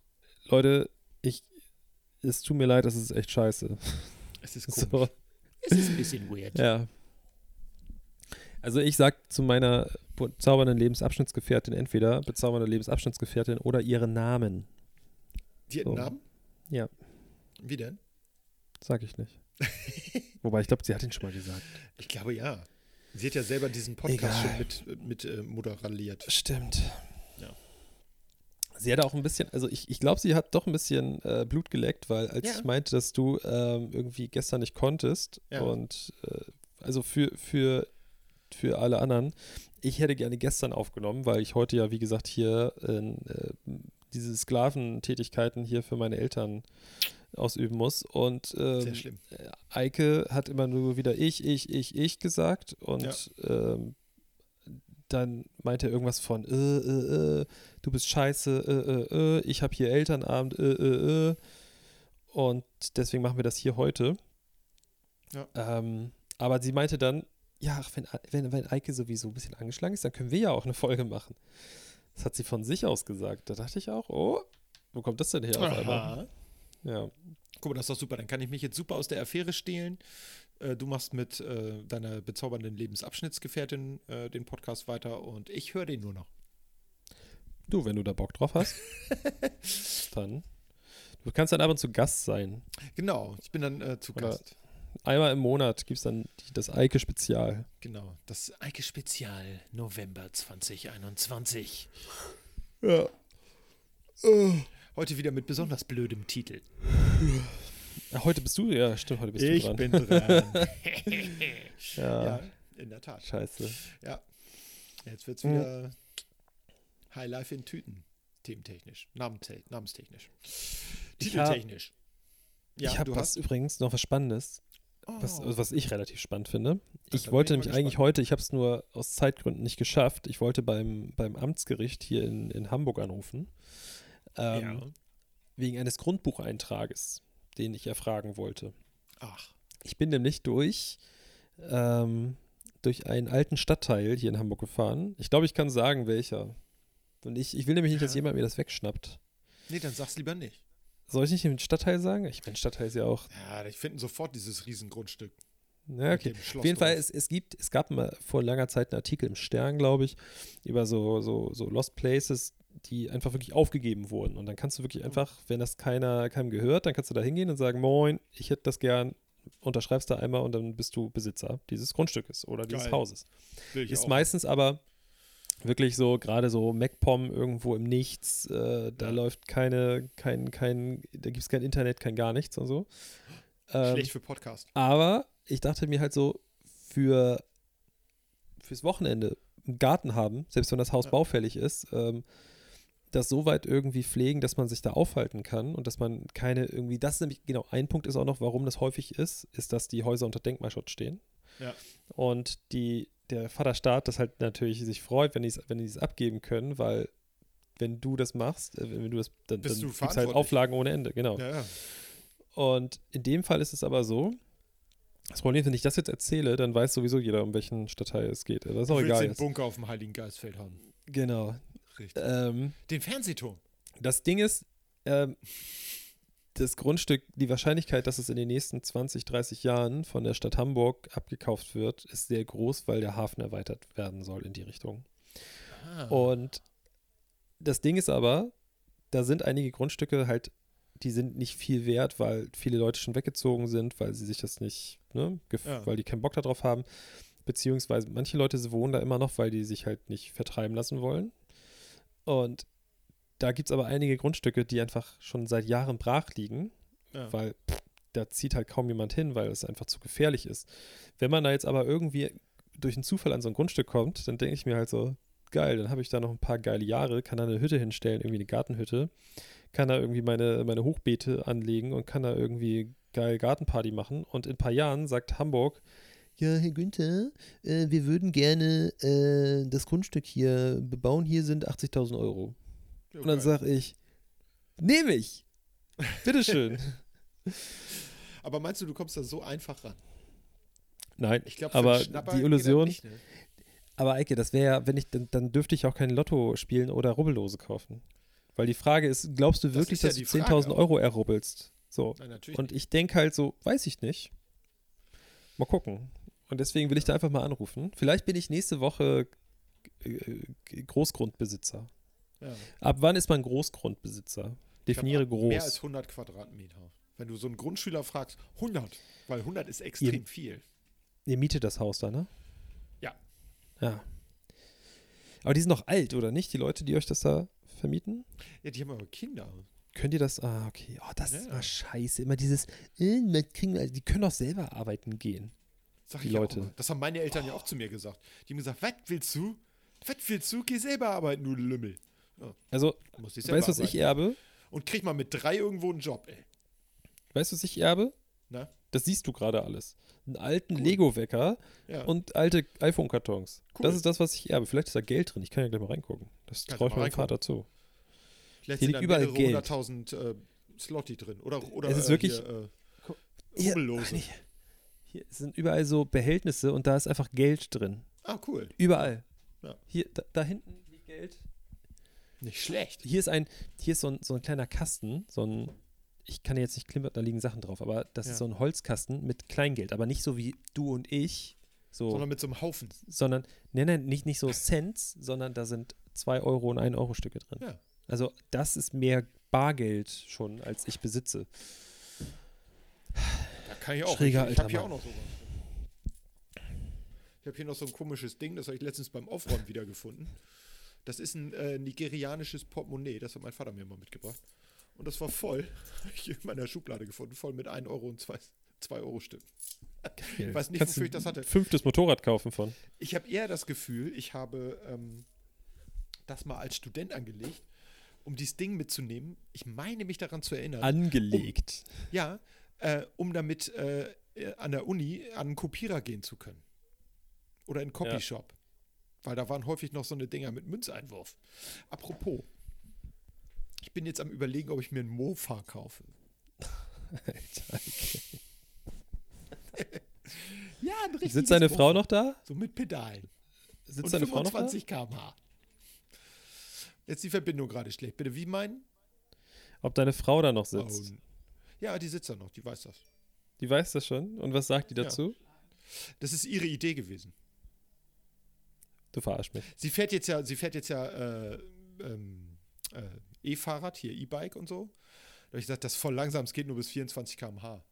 Leute, ich, es tut mir leid, das ist echt scheiße. Es ist So, komisch. Es ist ein bisschen weird. ja. Also ich sag zu meiner bezaubernden Lebensabschnittsgefährtin entweder bezaubernde Lebensabschnittsgefährtin oder ihren Namen. Die So. Namen? Ja. Wie denn? Sag ich nicht. Wobei ich glaube, sie hat ihn schon mal gesagt. Ich glaube ja. Sie hat ja selber diesen Podcast Egal. schon mit, mit äh, moderaliert. Stimmt. Ja. Sie hat auch ein bisschen, also ich, ich glaube, sie hat doch ein bisschen äh, Blut geleckt, weil als Ja. ich meinte, dass du ähm, irgendwie gestern nicht konntest Ja. und äh, also für, für, für alle anderen, ich hätte gerne gestern aufgenommen, weil ich heute ja, wie gesagt, hier in, äh, diese Sklaventätigkeiten hier für meine Eltern ausüben muss. Und ähm, Sehr schlimm. äh, Eike hat immer nur wieder ich, ich, ich, ich gesagt und ähm, dann meinte er irgendwas von äh, äh, äh, du bist scheiße, äh, äh, äh, ich habe hier Elternabend, und deswegen machen wir das hier heute. Ja. Ähm, aber sie meinte dann, ja, ach, wenn, wenn, wenn Eike sowieso ein bisschen angeschlagen ist, dann können wir ja auch eine Folge machen. Das hat sie von sich aus gesagt. Da dachte ich auch, oh, wo kommt das denn her auf einmal? Ja. Guck mal, das ist doch super. Dann kann ich mich jetzt super aus der Affäre stehlen. Äh, du machst mit äh, deiner bezaubernden Lebensabschnittsgefährtin äh, den Podcast weiter und ich höre den nur noch. Du, wenn du da Bock drauf hast, dann. Du kannst dann ab und zu Gast sein. Genau, ich bin dann äh, zu Oder- Gast. Einmal im Monat gibt es dann die, das Eike-Spezial. Genau, das Eike Spezial November 2021. Ja. Heute wieder mit besonders blödem Titel. Heute bist du, ja, stimmt, heute bist ich du dran. bin dran. ja, ja, in der Tat. scheiße. Ja. Jetzt wird's Hm. wieder Highlife in Tüten. Thementechnisch. Namente Amtsgericht hier in, in Hamburg anrufen. Ähm, Wegen eines Grundbucheintrages, den ich erfragen wollte. Ach. Ich bin nämlich durch, ähm, durch einen alten Stadtteil hier in Hamburg gefahren. Ich glaube, ich kann sagen, welcher. Und ich, ich will nämlich nicht, dass Ja. jemand mir das wegschnappt. Nee, dann sag's lieber nicht. Soll ich nicht den Stadtteil sagen? Ich meine, Stadtteil ist ja auch. Ja, ich finde sofort dieses Riesengrundstück. Mit okay. Auf jeden Fall, es, es gibt, es gab mal vor langer Zeit einen Artikel im Stern, glaube ich, über so, so, so Lost Places, die einfach wirklich aufgegeben wurden. Und dann kannst du wirklich Oh. einfach, wenn das keiner, keinem gehört, dann kannst du da hingehen und sagen, moin, ich hätte das gern, unterschreibst da einmal und dann bist du Besitzer dieses Grundstückes oder dieses Geil. Hauses. Ist auch. meistens aber wirklich so, gerade so MacPom irgendwo im Nichts, äh, da Ja. läuft keine, kein, kein, da gibt es kein Internet, kein gar nichts und so. Ähm, Schlecht für Podcast. aber ich dachte mir halt so, für fürs Wochenende einen Garten haben, selbst wenn das Haus Ja. baufällig ist, ähm, das so weit irgendwie pflegen, dass man sich da aufhalten kann und dass man keine irgendwie, das ist nämlich, genau, ein Punkt ist auch noch, warum das häufig ist, ist, dass die Häuser unter Denkmalschutz stehen. Ja. Und die, der Vaterstaat das halt natürlich sich freut, wenn die es wenn es abgeben können, weil wenn du das machst, äh, wenn du das, dann, Bist dann du gibt's halt. Auflagen ohne Ende, genau. Ja, ja. Und in dem Fall ist es aber so, das Problem ist, wenn ich das jetzt erzähle, dann weiß sowieso jeder, um welchen Stadtteil es geht. Das ist auch du egal. den Jetzt. Bunker auf dem Heiligen Geistfeld haben. Genau. Richtig. Ähm, den Fernsehturm. das Ding ist, ähm, das Grundstück, die Wahrscheinlichkeit, dass es in den nächsten 20, 30 Jahren von der Stadt Hamburg abgekauft wird, ist sehr groß, weil der Hafen erweitert werden soll in die Richtung. Ah. Und das Ding ist aber, da sind einige Grundstücke halt, die sind nicht viel wert, weil viele Leute schon weggezogen sind, weil sie sich das nicht, ne, Ja. weil die keinen Bock darauf haben. Beziehungsweise manche Leute wohnen da immer noch, weil die sich halt nicht vertreiben lassen wollen. Und da gibt es aber einige Grundstücke, die einfach schon seit Jahren brach liegen, Ja. weil pff, da zieht halt kaum jemand hin, weil es einfach zu gefährlich ist. Wenn man da jetzt aber irgendwie durch einen Zufall an so ein Grundstück kommt, dann denke ich mir halt so, geil, dann habe ich da noch ein paar geile Jahre, kann da eine Hütte hinstellen, irgendwie eine Gartenhütte, kann da irgendwie meine, meine Hochbeete anlegen und kann da irgendwie geil Gartenparty machen. Und in ein paar Jahren sagt Hamburg, ja, Herr Günther, äh, wir würden gerne äh, das Grundstück hier bebauen. Hier sind 80.000 Euro. Ja, Und dann sage ich, nehme ich. Bitteschön. Aber meinst du, du kommst da so einfach ran? Nein, Ich glaube, aber die Illusion, Nicht, ne? aber Eike, das wäre ja, wenn ich, dann, dann dürfte ich auch kein Lotto spielen oder Rubbellose kaufen. Weil die Frage ist, glaubst du Das wirklich, ist ja dass du Frage 10.000 auch. Euro errubbelst? So. Nein, natürlich. Und ich denke halt so, weiß ich nicht. Mal gucken. Und deswegen will ich da einfach mal anrufen. Vielleicht bin ich nächste Woche äh, Großgrundbesitzer. Ja. Ab wann ist man Großgrundbesitzer? Definiere groß. Mehr als 100 Quadratmeter. Wenn du so einen Grundschüler fragst, 100, weil 100 ist extrem Ihr- viel. Ihr mietet das Haus da, ne? Ja. Ja. Aber die sind noch alt, oder nicht? Die Leute, die euch das da vermieten? Ja, die haben aber Kinder. Könnt ihr das? Ah, okay. Oh, das Ja. ist immer scheiße. Immer dieses, äh, kriegen, also die können doch selber arbeiten gehen. Sag Die Leute. Das haben meine Eltern ja auch zu mir gesagt. Die haben gesagt, was willst du? Was willst du? Geh selber arbeiten, du Lümmel. Also, Muss ich selber weißt du, was ich erbe? Und krieg mal mit drei irgendwo einen Job, ey. Weißt du, was ich erbe? Na? Das siehst du gerade alles. Einen alten Cool. Lego-Wecker Ja. und alte iPhone-Kartons. Cool. Das ist das, was ich erbe. Vielleicht ist da Geld drin. Ich kann ja gleich mal reingucken. Das traue ich meinem Vater zu. Vielleicht hier sind liegt da überall Geld. hunderttausend äh, Slotti drin. Oder, oder Es ist äh, wirklich- Hier, äh, Hier, nicht. hier sind überall so Behältnisse und da ist einfach Geld drin. ah, cool. Überall. Ja. Hier, da, da hinten liegt Geld. Nicht schlecht. Hier ist ein, hier ist so ein, so ein kleiner Kasten, so ein, ich kann jetzt nicht klimpern, da liegen Sachen drauf, aber das Ja. ist so ein Holzkasten mit Kleingeld, aber nicht so wie du und ich, so, Sondern mit so einem Haufen. sondern, nein, nein, nicht, nicht so Cents, sondern da sind 2 Euro und 1 Euro Stücke drin. Ja. Also das ist mehr Bargeld schon, als ich besitze. Da kann ich auch. Schräger ich ich habe hier auch noch sowas. Ich habe hier noch so ein komisches Ding, das habe ich letztens beim Aufräumen wiedergefunden. Das ist ein äh, nigerianisches Portemonnaie, das hat mein Vater mir mal mitgebracht. Und das war voll, habe ich in meiner Schublade gefunden, voll mit 1 Euro und 2, 2 Euro Stück. Ich weiß nicht, Kannst wofür ich das hatte. Fünftes Motorrad kaufen von. Ich habe eher das Gefühl, ich habe ähm, das mal als Student angelegt, um dieses Ding mitzunehmen. Ich meine mich daran zu erinnern. Angelegt. Ja, äh, um damit äh, äh, an der Uni an einen Kopierer gehen zu können. Oder in einen Copyshop. Weil da waren häufig noch so eine Dinger mit Münzeinwurf. Apropos, ich bin jetzt am überlegen, ob ich mir einen Mofa kaufe. Alter, okay. Ja, ein richtiges Sitzt deine Frau Mofa. noch da? So mit Pedalen. Sitzt Und deine Frau noch da? 25 km/h. Jetzt die Verbindung gerade schlecht. Bitte, wie meinen? Ob deine Frau da noch sitzt? Oh, ja, die sitzt da noch, die weiß das. Die weiß das schon. Und was sagt die Ja. dazu? Das ist ihre Idee gewesen. Du verarsch mich. Sie fährt jetzt ja, sie fährt jetzt ja äh, ähm, äh, E-Fahrrad, hier E-Bike und so. Da habe ich gesagt, das ist voll langsam, es geht nur bis 24 km/h.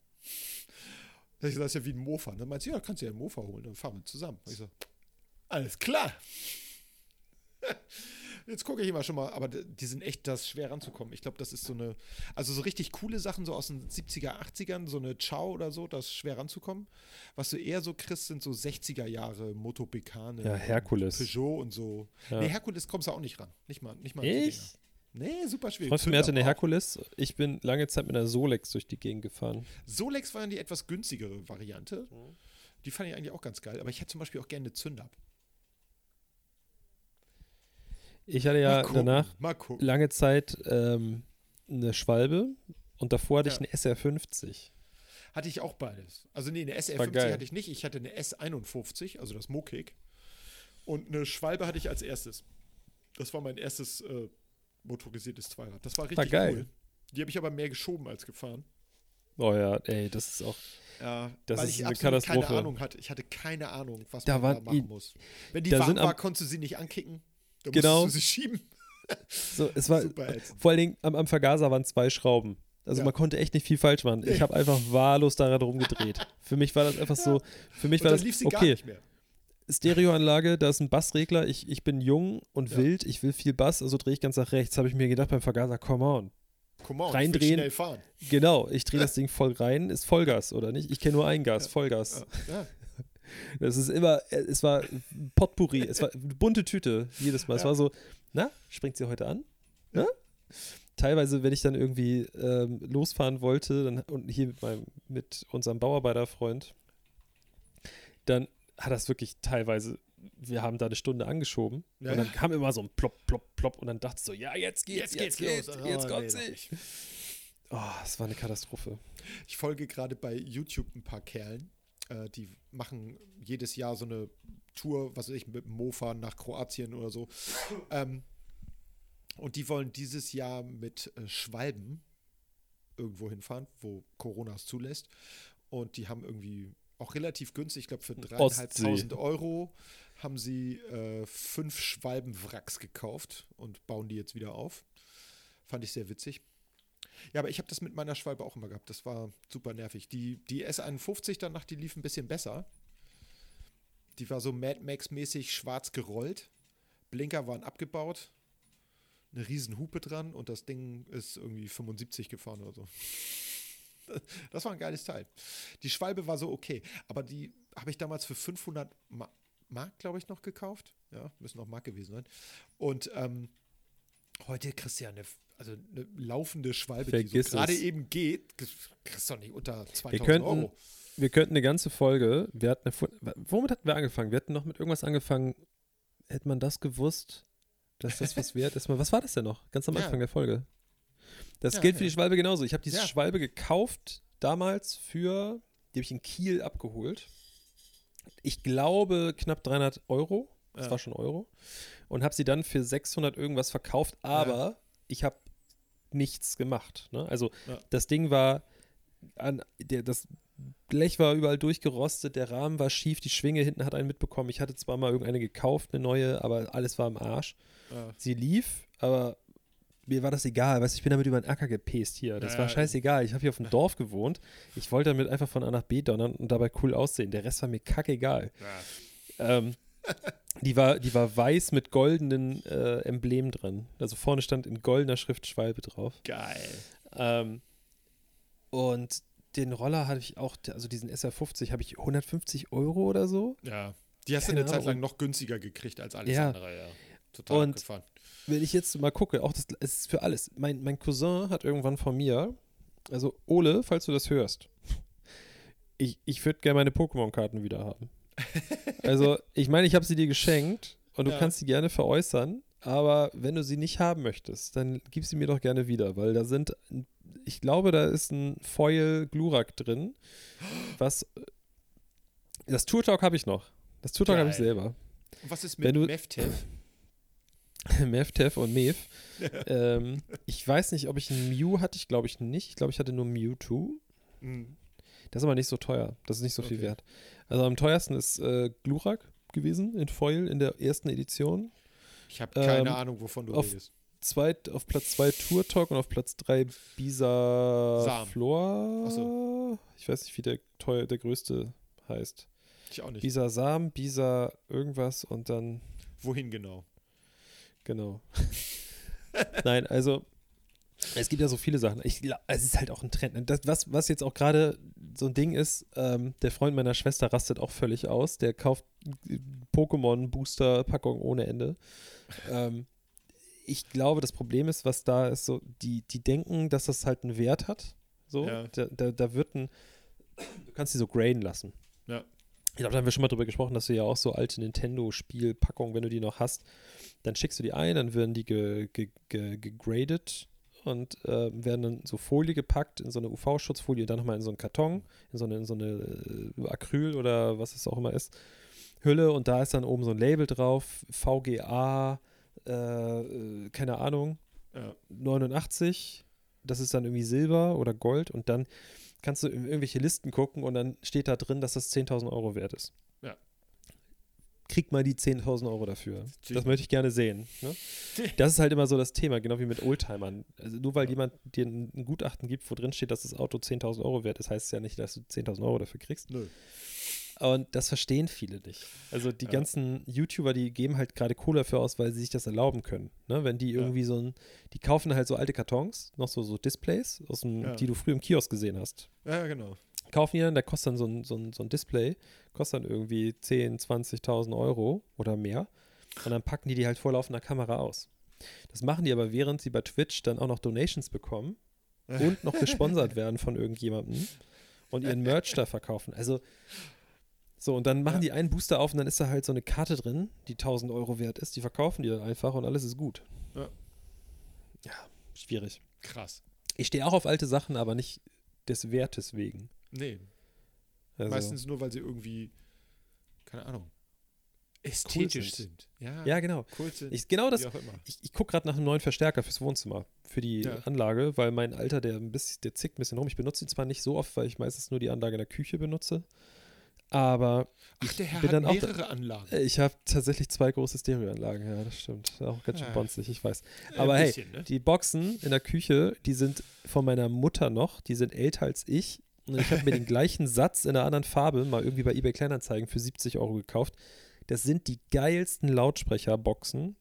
Da ich gesagt, das ist ja wie ein Mofa. Dann meint sie, ja, kannst du ja einen Mofa holen, dann fahren wir zusammen. Da ich so, alles klar. Jetzt gucke ich immer schon mal, aber die sind echt das schwer ranzukommen. Ich glaube, das ist so eine, also so richtig coole Sachen, so aus den 70er, 80ern, so eine Ciao oder so, das ist schwer ranzukommen. Was du eher so kriegst, sind so 60er Jahre Moto Becane. Ja, Herkules. Peugeot und so. Ja. Nee, Herkules kommst du auch nicht ran. Nicht mal, nicht mal Ich? Nee, super schwierig. Freund von mir hatte eine. Herkules. Ich bin lange Zeit mit einer Solex durch die Gegend gefahren. Solex war ja die etwas günstigere Variante. Die fand ich eigentlich auch ganz geil. Aber ich hätte zum Beispiel auch gerne eine Zünder. Ich hatte ja gucken, danach lange Zeit ähm, eine Schwalbe und davor hatte ich Ja. eine SR50. Hatte ich auch beides. Also nee, eine war SR50 geil. hatte ich nicht. Ich hatte eine S51, also das Mokik. Und eine Schwalbe hatte ich als erstes. Das war mein erstes äh, motorisiertes Zweirad. Das war richtig geil. cool. Die habe ich aber mehr geschoben als gefahren. Oh ja, ey, das ist auch. Ja, Das weil ist ich eine Katastrophe. keine Ahnung hatte. Ich hatte keine Ahnung, was Da man da machen muss. Wenn die warm war, konntest du sie nicht ankicken. Da Genau. musstest du sie schieben. So, es war, Super vor allen Dingen am, am Vergaser waren zwei Schrauben. Also Ja. man konnte echt nicht viel falsch machen. Ich habe einfach wahllos daran rumgedreht. Für mich war das einfach so, für mich Und war das, lief sie gar okay, nicht mehr. Stereoanlage, da ist ein Bassregler, ich, ich bin jung und Ja. wild, ich will viel Bass, also drehe ich ganz nach rechts. Habe ich mir gedacht beim Vergaser, come on. Come on, Reindrehen. ich schnell fahren. Genau, ich drehe das Ding voll rein, ist Vollgas, oder nicht? Ich kenne nur ein Gas, Vollgas. Ja. Das ist immer, äh, es war Potpourri, es war eine bunte Tüte jedes Mal. Es Ja. war so, na, springt sie heute an? Na? Teilweise, wenn ich dann irgendwie ähm, losfahren wollte, dann, und hier mit, meinem, mit unserem Bauarbeiterfreund, dann hat das wirklich teilweise, wir haben da eine Stunde angeschoben Ja, und dann ja. kam immer so ein Plopp, Plopp, Plopp und dann dachte ich so, ja, jetzt geht's, Jetzt jetzt, geht's los. jetzt Oh, kommt nee, sie. noch nicht. Oh, es war eine Katastrophe. Ich folge gerade bei YouTube ein paar Kerlen, äh, die machen jedes Jahr so eine Tour, was weiß ich, mit dem Mofa nach Kroatien oder so. Ähm, und die wollen dieses Jahr mit äh, Schwalben irgendwo hinfahren, wo Corona es zulässt. Und die haben irgendwie auch relativ günstig, ich glaube für dreieinhalbtausend Euro haben sie äh, fünf Schwalbenwracks gekauft und bauen die jetzt wieder auf. Fand ich sehr witzig. Ja, aber ich habe das mit meiner Schwalbe auch immer gehabt. Das war super nervig. Die, die S51 danach, die lief ein bisschen besser. Die war so Mad Max-mäßig schwarz gerollt. Blinker waren abgebaut. Eine riesen Hupe dran und das Ding ist irgendwie 75 gefahren oder so. Das war ein geiles Teil. Die Schwalbe war so okay, aber die habe ich damals für 500 Ma Mark, glaube ich, noch gekauft. Ja, müssen auch Mark gewesen sein. Und ähm, heute kriegst du ja eine, also eine laufende Schwalbe, die Vergiss so gerade eben geht, kriegst du doch nicht unter 2000 Wir könnten, Euro. wir könnten eine ganze Folge, wir hatten eine, womit hatten wir angefangen? Wir hatten noch mit irgendwas angefangen, hätte man das gewusst, dass das was wert ist. Was war das denn noch? Ganz am Ja. Anfang der Folge. Das Ja, gilt für ja. die Schwalbe genauso. Ich habe diese Ja. Schwalbe gekauft damals für, die habe ich in Kiel abgeholt. Ich glaube knapp 300 Euro. Das Ja. war schon Euro. Und habe sie dann für 600 irgendwas verkauft, aber ich habe nichts gemacht. Ne? Also Ja. das Ding war, an, der, das Blech war überall durchgerostet, der Rahmen war schief, die Schwinge hinten hat einen mitbekommen. Ich hatte zwar mal irgendeine gekauft, eine neue, aber alles war im Arsch. Ja. Sie lief, aber mir war das egal. Weißt du, ich bin damit über den Acker gepest hier. Das Ja, war scheißegal. Ich habe hier auf dem Dorf gewohnt. Ich wollte damit einfach von A nach B donnern und dabei cool aussehen. Der Rest war mir kackegal. Ähm, die, war, die war weiß mit goldenen äh, Emblemen dran. Also vorne stand in goldener Schrift Schwalbe drauf. Geil. Ähm, und den Roller hatte ich auch, also diesen SR50 habe ich 150 Euro oder so. Ja. Die hast du eine Zeit lang noch günstiger gekriegt als alles Ja. andere, ja. Total Und- abgefahren. Wenn ich jetzt mal gucke, auch das es ist für alles. Mein, mein Cousin hat irgendwann von mir, also Ole, falls du das hörst, ich, ich würde gerne meine Pokémon-Karten wieder haben. Also, ich meine, ich habe sie dir geschenkt und du Ja. kannst sie gerne veräußern, aber wenn du sie nicht haben möchtest, dann gib sie mir doch gerne wieder, weil da sind, ich glaube, da ist ein Foil Glurak drin, was, das Tour-Talk habe ich noch. Das Tour-Talk habe ich selber. Und was ist mit Meftev? Mevtev und Mev. ähm, ich weiß nicht, ob ich einen Mew hatte, ich glaube ich nicht. Ich glaube, ich hatte nur Mewtwo. Mhm. Das ist aber nicht so teuer. Das ist nicht so viel Okay. wert. Also am teuersten ist äh, Glurak gewesen in Foil in der ersten Edition. Ich habe keine Ähm, Ahnung, wovon du auf- redest. Zweit, auf Platz 2 Tour Talk und auf Platz 3 Bisa. Flor. So. Ich weiß nicht, wie der, teuer, der größte heißt. Ich auch nicht. Bisa Sam, Bisa irgendwas und dann Wohin genau? Genau. Nein, also es gibt ja so viele Sachen. Ich, es ist halt auch ein Trend. Das, was, was jetzt auch gerade so ein Ding ist, ähm, der Freund meiner Schwester rastet auch völlig aus. Der kauft äh, Pokémon-Booster-Packung ohne Ende. Ähm, ich glaube, das Problem ist, was da ist, so, die, die denken, dass das halt einen Wert hat. So, Ja. da, da, da wird ein, du kannst die so graden lassen. Ja. Ich glaube, da haben wir schon mal drüber gesprochen, dass du ja auch so alte Nintendo-Spielpackungen, wenn du die noch hast, dann schickst du die ein, dann werden die ge, ge, ge, gegradet und äh, werden dann so Folie gepackt in so eine UV-Schutzfolie dann nochmal in so einen Karton, in so eine, in so eine äh, Acryl oder was es auch immer ist, Hülle und da ist dann oben so ein Label drauf, VGA, äh, äh, keine Ahnung, Ja. 89, das ist dann irgendwie Silber oder Gold und dann kannst du in irgendwelche Listen gucken und dann steht da drin, dass das 10.000 Euro wert ist. Ja. krieg mal die 10.000 Euro dafür. Das möchte ich gerne sehen. Ne? Das ist halt immer so das Thema, genau wie mit Oldtimern. Also nur weil jemand dir ein Gutachten gibt, wo drin steht, dass das Auto 10.000 Euro wert ist, heißt es ja nicht, dass du 10.000 Euro dafür kriegst. Nö. Und das verstehen viele nicht. Also die Ja. ganzen YouTuber, die geben halt gerade Kohle dafür aus, weil sie sich das erlauben können. Ne? Wenn die Ja. irgendwie so ein, die kaufen halt so alte Kartons, noch so, so Displays, aus dem, Ja. die du früher im Kiosk gesehen hast. Ja, genau. Kaufen die dann, der kostet dann so ein, so ein, so ein Display, kostet dann irgendwie 10, 20.000 Euro oder mehr. Und dann packen die die halt vor laufender Kamera aus. Das machen die aber, während sie bei Twitch dann auch noch Donations bekommen und noch gesponsert werden von irgendjemandem und ihren Merch da verkaufen. Also, so, und dann machen Ja. die einen Booster auf und dann ist da halt so eine Karte drin, die 1000 Euro wert ist. Die verkaufen die dann einfach und alles ist gut. Ja. Ja, schwierig. Krass. Ich stehe auch auf alte Sachen, aber nicht des Wertes wegen. Nee, Also, meistens nur, weil sie irgendwie, keine Ahnung, ästhetisch sind. sind. Ja, ja, genau. cool sind. Ich, genau das, ich, ich gucke gerade nach einem neuen Verstärker fürs Wohnzimmer, für die Ja. Anlage, weil mein Alter, der ein bisschen, der zickt ein bisschen rum. Ich benutze ihn zwar nicht so oft, weil ich meistens nur die Anlage in der Küche benutze, aber Ach, der Herr bin hat dann auch- mehrere Anlagen. ich habe tatsächlich zwei große Stereoanlagen. Ja, das stimmt. Auch ganz schön Ja. bonzig, ich weiß. Äh, aber ein hey, bisschen, ne? Die Boxen in der Küche, die sind von meiner Mutter noch, die sind älter als ich. Und ich habe mir den gleichen Satz in einer anderen Farbe mal irgendwie bei eBay Kleinanzeigen für 70 Euro gekauft. Das sind die geilsten Lautsprecherboxen,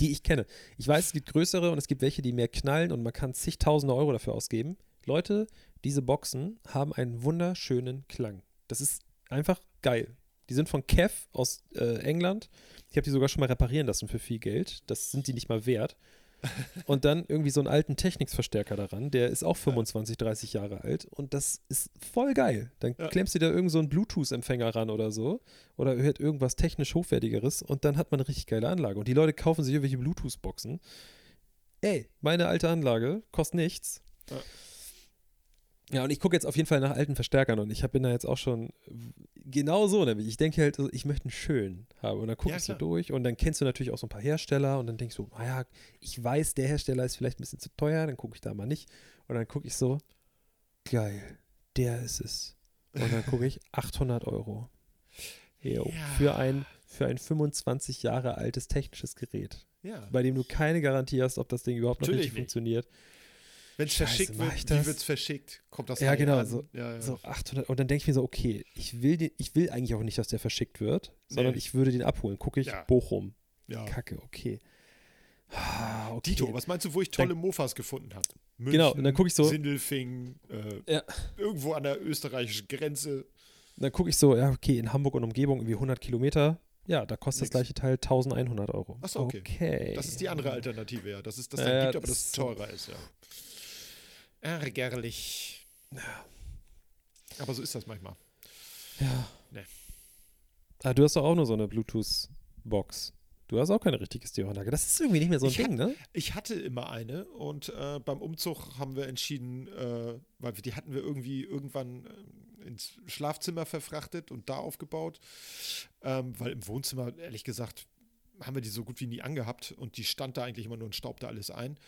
die ich kenne. Ich weiß, es gibt größere und es gibt welche, die mehr knallen und man kann zigtausende Euro dafür ausgeben. Leute, diese Boxen haben einen wunderschönen Klang. Das ist einfach geil. Die sind von Kev aus äh, England. Ich habe die sogar schon mal reparieren lassen für viel Geld. Das sind die nicht mal wert. Und dann irgendwie so einen alten Technics-Verstärker daran, der ist auch 25, 30 Jahre alt und das ist voll geil. Dann Ja. klemmst du da irgend so einen Bluetooth-Empfänger ran oder so oder hört irgendwas technisch hochwertigeres und dann hat man eine richtig geile Anlage. Und die Leute kaufen sich irgendwelche Bluetooth-Boxen. Ey, meine alte Anlage kostet nichts. Ja. Ja, und ich gucke jetzt auf jeden Fall nach alten Verstärkern und ich hab, bin da jetzt auch schon genau so, nämlich ich denke halt, ich möchte einen schönen haben und dann Ja, guckst du klar. durch und dann kennst du natürlich auch so ein paar Hersteller und dann denkst du, naja, ich weiß, der Hersteller ist vielleicht ein bisschen zu teuer, dann gucke ich da mal nicht und dann gucke ich so, geil, der ist es. Und dann gucke ich 800 Euro. Jo, Ja. für, ein, für ein 25 Jahre altes technisches Gerät, Ja. bei dem du keine Garantie hast, ob das Ding überhaupt noch Natürlich richtig nicht. funktioniert. Wenn es verschickt wird, wie wird es verschickt? Kommt das Ja, genau, an? so- ja, ja. So 800 und dann denke ich mir so, okay, ich will, den, ich will eigentlich auch nicht, dass der verschickt wird, sondern Nee. ich würde den abholen. Gucke ich, Ja. Bochum. Kacke, okay. Ah, okay. Dito, was meinst du, wo ich tolle Mofas gefunden habe? München, Genau, und dann guck ich so- Sindelfing, äh, Ja. irgendwo an der österreichischen Grenze. Dann gucke ich so, ja, okay, in Hamburg und Umgebung irgendwie 100 Kilometer. Ja, da kostet Nix. das gleiche Teil 1100 Euro. Ach so, okay. okay. Das ist die andere Alternative, ja. Das ist das dann ja, gibt, aber das das teurer ist, ja. Ärgerlich. Aber so ist das manchmal. Ja. Nee. Ah, du hast doch auch nur so eine Bluetooth-Box. Du hast auch keine richtige Stereoanlage. Das ist irgendwie nicht mehr so ein Ich Ding, ne? Ich hatte immer eine und äh, beim Umzug haben wir entschieden, äh, weil wir, die hatten wir irgendwie irgendwann äh, ins Schlafzimmer verfrachtet und da aufgebaut. Ähm, weil im Wohnzimmer, ehrlich gesagt, haben wir die so gut wie nie angehabt und die stand da eigentlich immer nur und staubte alles ein.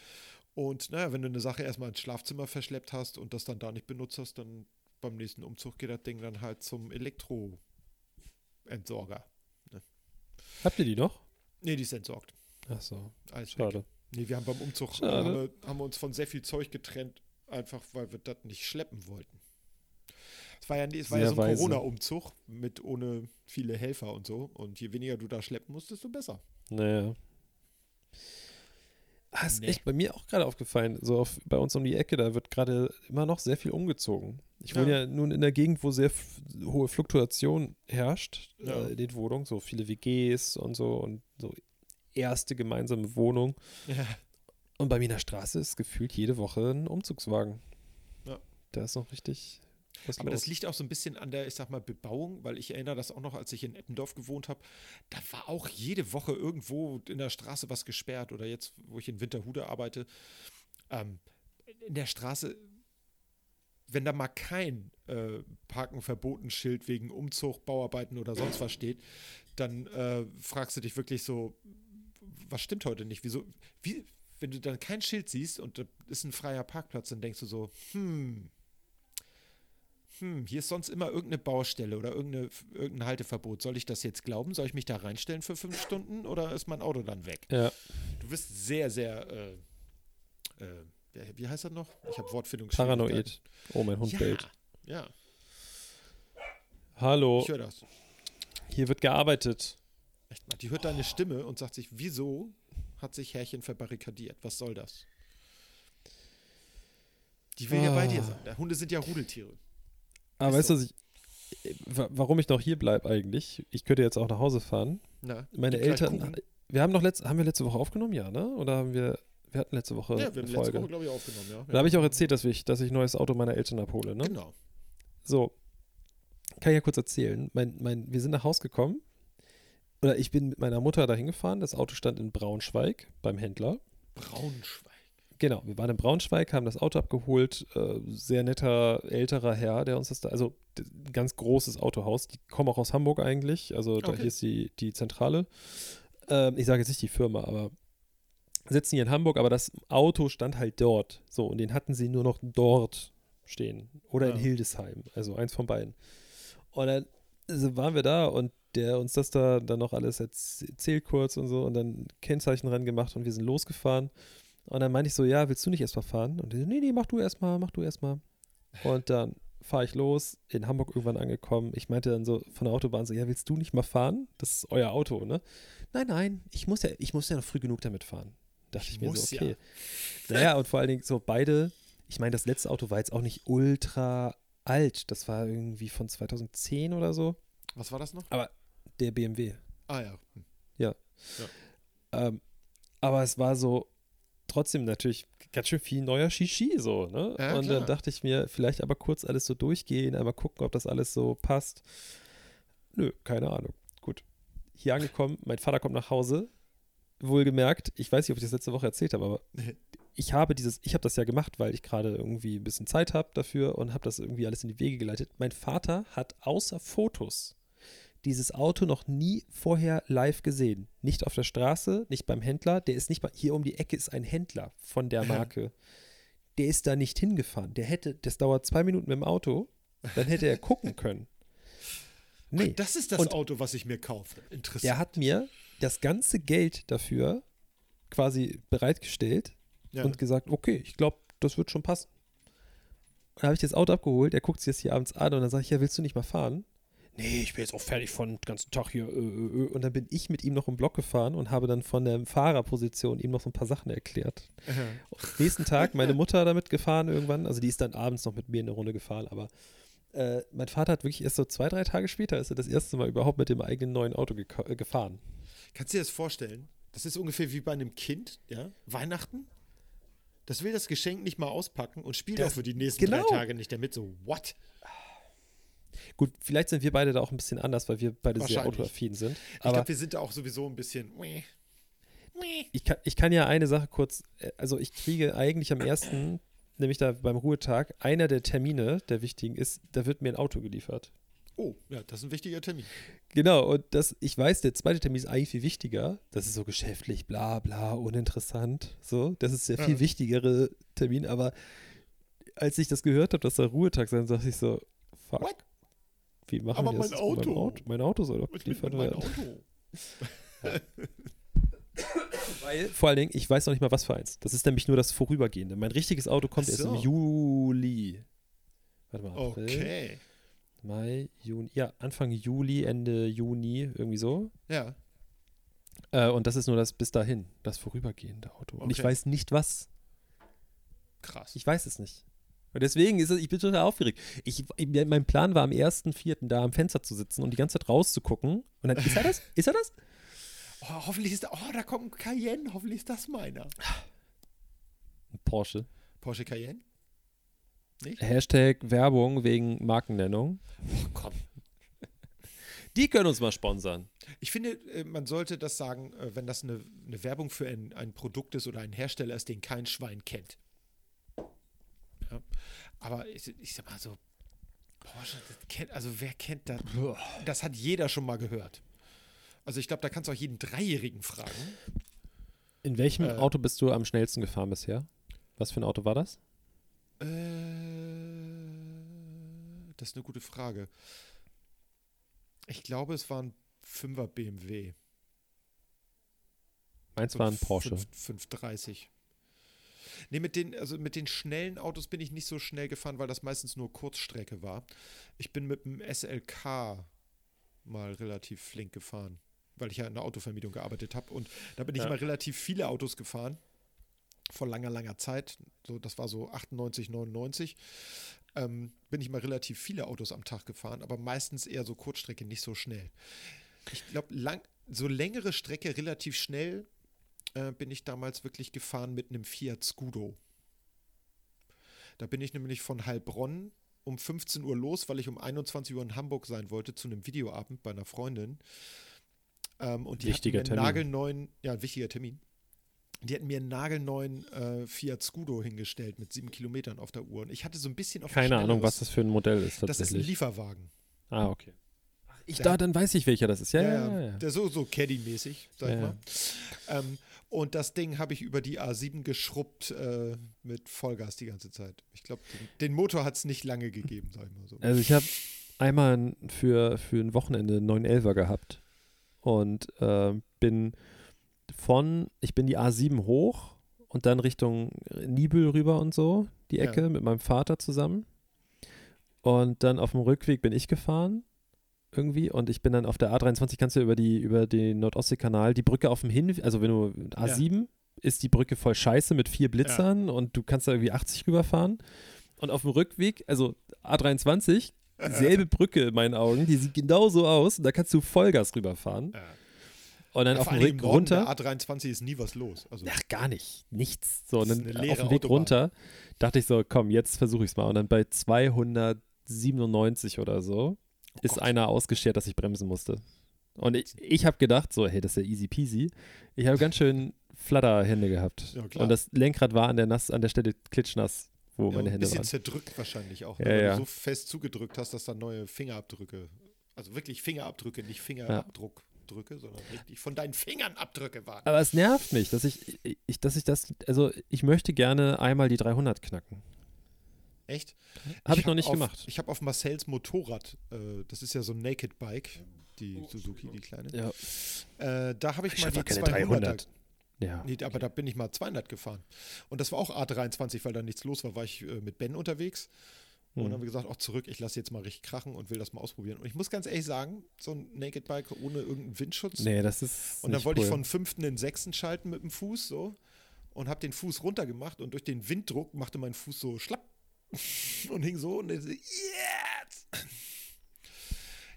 Und naja, wenn du eine Sache erstmal ins Schlafzimmer verschleppt hast und das dann da nicht benutzt hast, dann beim nächsten Umzug geht das Ding dann halt zum Elektroentsorger. Habt ihr die noch? Nee, die ist entsorgt. Ach so, Alles weg. schade. Nee, wir haben beim Umzug haben wir, haben wir uns von sehr viel Zeug getrennt, einfach weil wir das nicht schleppen wollten. Es war ja, es war ja so ein. Corona-Umzug mit ohne viele Helfer und so. Und je weniger du da schleppen musst, desto besser. Naja. Ah, ist Nee. echt bei mir auch gerade aufgefallen. So auf, bei uns um die Ecke, da wird gerade immer noch sehr viel umgezogen. Ich wohne Ja. ja nun in der Gegend, wo sehr hohe Fluktuation herrscht Ja. äh, in den Wohnungen, so viele WGs und so und so erste gemeinsame Wohnung. Ja. Und bei mir in der Straße ist gefühlt jede Woche ein Umzugswagen. Ja. Da ist noch richtig Aber los. das liegt auch so ein bisschen an der, ich sag mal, Bebauung, weil ich erinnere das auch noch, als ich in Eppendorf gewohnt habe. Da war auch jede Woche irgendwo in der Straße was gesperrt oder jetzt, wo ich in Winterhude arbeite. Ähm, in der Straße, wenn da mal kein äh, Parken verboten Schild wegen Umzug, Bauarbeiten oder sonst was steht, dann äh, fragst du dich wirklich so, was stimmt heute nicht? Wieso, wie, wenn du dann kein Schild siehst und da ist ein freier Parkplatz, dann denkst du so, hm, hm, hier ist sonst immer irgendeine Baustelle oder irgendeine, irgendein Halteverbot. Soll ich das jetzt glauben? Soll ich mich da reinstellen für fünf Stunden oder ist mein Auto dann weg? Ja. Du bist sehr, sehr, äh, äh, wie- heißt das noch? Ich habe Wortfindung. Paranoid. Oh, mein Hund Ja, bellt. ja, Hallo, ich höre das. hier wird gearbeitet. Echt mal. Die hört deine Stimme und sagt sich, wieso hat sich Herrchen verbarrikadiert? Was soll das? Die will ja bei dir Ah. sein. Hunde sind ja Rudeltiere. Aber Ist weißt du, was ich, wa- warum ich noch hier bleibe eigentlich? Ich könnte jetzt auch nach Hause fahren. Na, Meine Eltern, wir haben doch letzte, haben wir letzte Woche aufgenommen, ja, ne? Oder haben wir, wir hatten letzte Woche Ja, wir haben letzte Folge. Woche, glaube ich, aufgenommen, ja. Da habe ich auch erzählt, dass ich, dass ich ein neues Auto meiner Eltern abhole, ne? Genau. So, kann ich ja kurz erzählen. Mein, mein, wir sind nach Hause gekommen. Oder ich bin mit meiner Mutter dahin gefahren. Das Auto stand in Braunschweig beim Händler. Braunschweig. Genau, wir waren in Braunschweig, haben das Auto abgeholt. Äh, sehr netter, älterer Herr, der uns das da, also ein ganz großes Autohaus. Die kommen auch aus Hamburg eigentlich. Also da Okay. hier ist die, die Zentrale. Ähm, ich sage jetzt nicht die Firma, aber sitzen hier in Hamburg, aber das Auto stand halt dort. So, und den hatten sie nur noch dort stehen. Oder in Ja. Hildesheim. Also eins von beiden. Und dann also waren wir da und der uns das da dann noch alles erz- erzählt kurz und so und dann Kennzeichen ran gemacht und wir sind losgefahren. Und dann meinte ich so, ja, willst du nicht erstmal fahren? Und der so, nee, nee, mach du erstmal, mach du erstmal. Und dann fahre ich los, in Hamburg irgendwann angekommen. Ich meinte dann so von der Autobahn so, ja, willst du nicht mal fahren? Das ist euer Auto, ne? Nein, nein, ich muss ja, ich muss ja noch früh genug damit fahren. Dachte ich, Ich mir so, ja. okay. Naja, und vor allen Dingen so beide, ich meine, das letzte Auto war jetzt auch nicht ultra alt. Das war irgendwie von 2010 oder so. Was war das noch? Der BMW. Ah ja. Hm. Ähm, aber es war so trotzdem natürlich ganz schön viel neuer Shishi so, ne? Ja, und klar. dann dachte ich mir, vielleicht aber kurz alles so durchgehen, einmal gucken, ob das alles so passt. Nö, keine Ahnung. Gut. Hier angekommen, mein Vater kommt nach Hause. Wohlgemerkt, ich weiß nicht, ob ich das letzte Woche erzählt habe, aber ich habe dieses, ich habe das ja gemacht, weil ich gerade irgendwie ein bisschen Zeit habe dafür und habe das irgendwie alles in die Wege geleitet. Mein Vater hat außer Fotos dieses Auto noch nie vorher live gesehen. Nicht auf der Straße, nicht beim Händler. Der ist nicht mal, hier um die Ecke ist ein Händler von der Marke. Der ist da nicht hingefahren. Der hätte, das dauert zwei Minuten mit dem Auto, dann hätte er gucken können. Nee. Ach, das ist das Und- Auto, was ich mir kaufe. Interessant. Der hat mir das ganze Geld dafür quasi bereitgestellt ja. und gesagt, okay, ich glaube, das wird schon passen. Dann habe ich das Auto abgeholt, er guckt sich das hier abends an und dann sage ich, ja, willst du nicht mal fahren? Nee, ich bin jetzt auch fertig von den ganzen Tag hier. Äh, äh, äh. Und dann bin ich mit ihm noch im Block gefahren und habe dann von der Fahrerposition ihm noch so ein paar Sachen erklärt. Nächsten Tag meine Mutter damit gefahren irgendwann, also die ist dann abends noch mit mir eine Runde gefahren, aber äh, mein Vater hat wirklich erst so zwei, drei Tage später ist er das erste Mal überhaupt mit dem eigenen neuen Auto äh, gefahren. Kannst du dir das vorstellen? Das ist ungefähr wie bei einem Kind, ja? Weihnachten. Das will das Geschenk nicht mal auspacken und spielt Das- auch für die nächsten genau. drei Tage nicht damit. So, what? Gut, vielleicht sind wir beide da auch ein bisschen anders, weil wir beide sehr autoaffin sind. Ich Aber glaube, wir sind da auch sowieso ein bisschen. ich kann, ich kann ja eine Sache kurz, äh, also ich kriege eigentlich am ersten, nämlich da beim Ruhetag, einer der Termine, der wichtigen ist, da wird mir ein Auto geliefert. Oh, ja, das ist ein wichtiger Termin. Genau, und das, ich weiß, der zweite Termin ist eigentlich viel wichtiger. Das ist so geschäftlich, bla bla, uninteressant. So, das ist der viel Ja. wichtigere Termin, aber als ich das gehört habe, dass da Ruhetag sein, dachte ich so, fuck. What? Wie machen Aber die das mein Auto. Auto? Mein Auto soll doch geliefert werden. Auto? Weil, vor allen Dingen, ich weiß noch nicht mal, was für eins. Das ist nämlich nur das Vorübergehende. Mein richtiges Auto kommt Ach erst im so. Juli. Warte mal. April, Okay. Mai, Juni. Ja, Anfang Juli, Ende Juni, irgendwie so. Ja. Äh, und das ist nur das bis dahin, das vorübergehende Auto. Und ich Okay. weiß nicht was. Krass. Ich weiß es nicht. Und deswegen ist es, ich bin total aufgeregt. Ich, mein Plan war am 1.4. da am Fenster zu sitzen und die ganze Zeit rauszugucken. Und dann, ist er das? Ist er das? Oh, hoffentlich ist da. Oh, da kommt ein Cayenne. Hoffentlich ist das meiner. Ein Porsche. Porsche Cayenne? Nicht? Hashtag Werbung wegen Markennennung. Oh, komm. Die können uns mal sponsern. Ich finde, äh, man sollte das sagen, äh, wenn das eine, eine Werbung für ein, ein Produkt ist oder ein Hersteller ist, den kein Schwein kennt. Ja. Aber ich, ich sag mal so, Porsche, kennt, also wer kennt das? Das hat jeder schon mal gehört. Also ich glaube, da kannst du auch jeden Dreijährigen fragen. In welchem Äh. Auto bist du am schnellsten gefahren bisher? Was für ein Auto war das? Äh, das ist eine gute Frage. Ich glaube, es war ein 5er BMW. Meins war ein Porsche. 5, 530. Nee, mit den, also mit den schnellen Autos bin ich nicht so schnell gefahren, weil das meistens nur Kurzstrecke war. Ich bin mit dem SLK mal relativ flink gefahren, weil ich ja in der Autovermietung gearbeitet habe. Und da bin ich Ja. immer relativ viele Autos gefahren. Vor langer, langer Zeit. So, das war so 98, 99. Ähm, bin ich mal relativ viele Autos am Tag gefahren, aber meistens eher so Kurzstrecke, nicht so schnell. Ich glaube, lang, so längere Strecke relativ schnell äh, bin ich damals wirklich gefahren mit einem Fiat Scudo. Da bin ich nämlich von Heilbronn um 15 Uhr los, weil ich um 21 Uhr in Hamburg sein wollte zu einem Videoabend bei einer Freundin. Ähm, und die Wichtiger hatten mir einen Termin. nagelneuen, ja, ein wichtiger Termin. Die hatten mir einen nagelneuen äh, Fiat Scudo hingestellt mit sieben Kilometern auf der Uhr. Und ich hatte so ein bisschen auf Keine Ahnung, was das für ein Modell ist Das ist ein. Lieferwagen. ah, okay. Ich, da, dann weiß ich, welcher das ist. Ja, ja, ja. ja. Der so, so Caddy-mäßig, sag Ja, ich ja. mal. Ähm, und das Ding habe ich über die A7 geschrubbt äh, mit Vollgas die ganze Zeit. Ich glaube, den, den Motor hat es nicht lange gegeben, sag ich mal so. Also ich habe einmal ein- für, für ein Wochenende einen 911er gehabt und äh, bin von, ich bin die A7 hoch und dann Richtung Nibel rüber und so, die Ja. Ecke mit meinem Vater zusammen. Und dann auf dem Rückweg bin ich gefahren irgendwie und ich bin dann auf der A23, kannst du über, die, über den Nordostseekanal, die Brücke auf dem Hin, also wenn du A7 ist die Brücke voll scheiße mit vier Blitzern und du kannst da irgendwie 80 rüberfahren. Und auf dem Rückweg, also A23, selbe Brücke in meinen Augen, die sieht genauso aus und da kannst du Vollgas rüberfahren. Ja. Und dann Ja, auf dem Weg runter. Der A23 ist nie was los. Also, Ach, gar nicht. Nichts. So, und dann auf dem Weg Autobahn. runter dachte ich so, komm, jetzt versuche ich es mal. Und dann bei 297 oder so ist Oh Gott. einer ausgeschert, dass ich bremsen musste. Und ich, ich habe gedacht, so, hey, das ist ja easy peasy. Ich habe ganz schön Flatterhände gehabt. Ja, und das Lenkrad war an der, nass, an der Stelle klitschnass, wo ja, meine ein Hände bisschen waren. zerdrückt wahrscheinlich auch, ne, Ja, weil du so fest zugedrückt hast, dass da neue Fingerabdrücke, also wirklich Fingerabdrücke, nicht Fingerabdruckdrücke, sondern richtig von deinen Fingern Abdrücke waren. Aber es nervt mich, dass ich, ich, dass ich das, also ich möchte gerne einmal die 300 knacken. Echt? Habe ich, noch nicht auf, gemacht. Ich habe auf Marcells Motorrad, äh, das ist ja so ein Naked Bike, die Suzuki, die kleine. Ja. Äh, da habe ich, Ich mal die doch keine 200er. 300. Ja. Nee, aber da bin ich mal 200 gefahren. Und das war auch A23, weil da nichts los war, war ich äh, mit Ben unterwegs. Und Hm. dann haben wir gesagt, auch zurück, ich lasse jetzt mal richtig krachen und will das mal ausprobieren. Und ich muss ganz ehrlich sagen, so ein Naked Bike ohne irgendeinen Windschutz. Nee, das ist. und dann wollte ich cool. von fünften in sechsten schalten mit dem Fuß so und habe den Fuß runtergemacht und durch den Winddruck machte mein Fuß so schlapp und hing so und dann so, yes!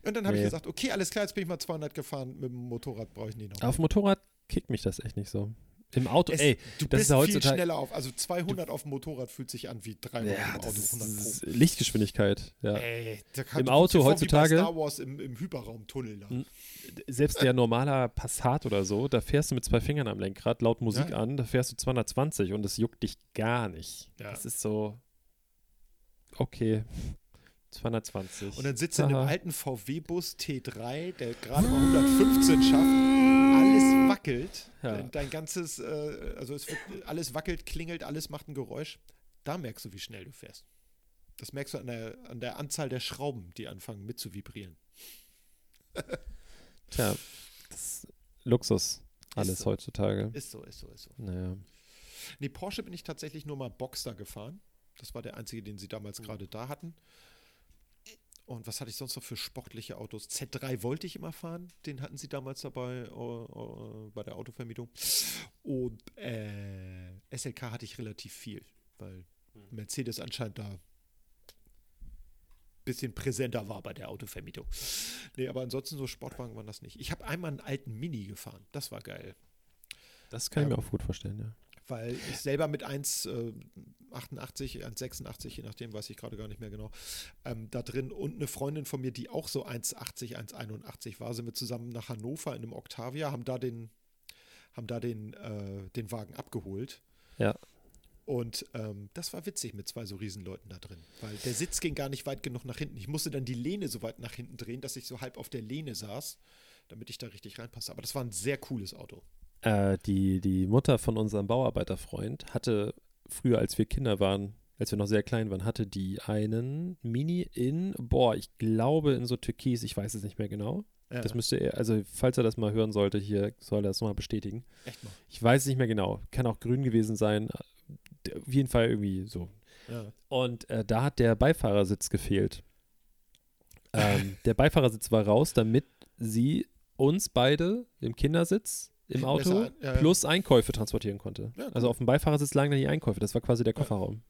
Und dann habe ich Nee. gesagt, okay, alles klar, jetzt bin ich mal 200 gefahren, mit dem Motorrad brauche ich nicht noch. Auf dem Motorrad kickt mich das echt nicht so. Im Auto, Es, ey, du das bist ist ja viel heutzutage. schneller auf. Also 200 auf dem Motorrad fühlt sich an wie 300 Ja, im Auto. das 100 ist Pro. Lichtgeschwindigkeit. Ja. Ey, da kann, Im du Auto vor heutzutage- Wie bei Star Wars im, im Hyperraumtunnel da. Selbst der normaler Passat oder so, da fährst du mit zwei Fingern am Lenkrad, laut Musik Ja. an, da fährst du 220 und das juckt dich gar nicht. Ja. Das ist so, okay, 220. Und dann sitzt du in einem alten VW-Bus T3, der gerade mal 115 schafft. Alles wackelt. Ja. Dein, dein ganzes, äh, also es wird, alles wackelt, klingelt, alles macht ein Geräusch. Da merkst du, wie schnell du fährst. Das merkst du an der, an der Anzahl der Schrauben, die anfangen mitzuvibrieren. Tja, das ist Luxus, alles so. heutzutage. Ist so, ist so, ist so. Naja. Nee, Porsche bin ich tatsächlich nur mal Boxster gefahren. Das war der einzige, den sie damals Mhm. gerade da hatten. Und was hatte ich sonst noch für sportliche Autos? Z3 wollte ich immer fahren. Den hatten sie damals dabei äh, äh, bei der Autovermietung. Und äh, SLK hatte ich relativ viel, weil Mhm. Mercedes anscheinend da ein bisschen präsenter war bei der Autovermietung. Nee, aber ansonsten so Sportwagen waren das nicht. Ich habe einmal einen alten Mini gefahren. Das war geil. Das kann ich Ja. mir auch gut vorstellen, ja. Weil ich selber mit 1,88, 1,86, je nachdem, weiß ich gerade gar nicht mehr genau, ähm, da drin und eine Freundin von mir, die auch so 1,80, 1,81 war, sind wir zusammen nach Hannover in einem Octavia, haben da den, haben da den, äh, den Wagen abgeholt. Ja. Und ähm, das war witzig mit zwei so Riesenleuten da drin, weil der Sitz ging gar nicht weit genug nach hinten. Ich musste dann die Lehne so weit nach hinten drehen, dass ich so halb auf der Lehne saß, damit ich da richtig reinpasse. Aber das war ein sehr cooles Auto. Äh, die, die Mutter von unserem Bauarbeiterfreund hatte früher, als wir Kinder waren, als wir noch sehr klein waren, hatte die einen Mini in, boah, ich glaube in so Türkis, ich weiß es nicht mehr genau. Ja. Das müsste er, also falls er das mal hören sollte, hier soll er das nochmal bestätigen. Echt mal. Ich weiß es nicht mehr genau. Kann auch grün gewesen sein. Äh, Auf jeden Fall irgendwie so. Ja. Und äh, da hat der Beifahrersitz gefehlt. Ähm, der Beifahrersitz war raus, damit sie uns beide im Kindersitz im Auto Besser ein- ja, ja. plus Einkäufe transportieren konnte. Ja, cool. Also auf dem Beifahrersitz lagen dann die Einkäufe. Das war quasi der Kofferraum.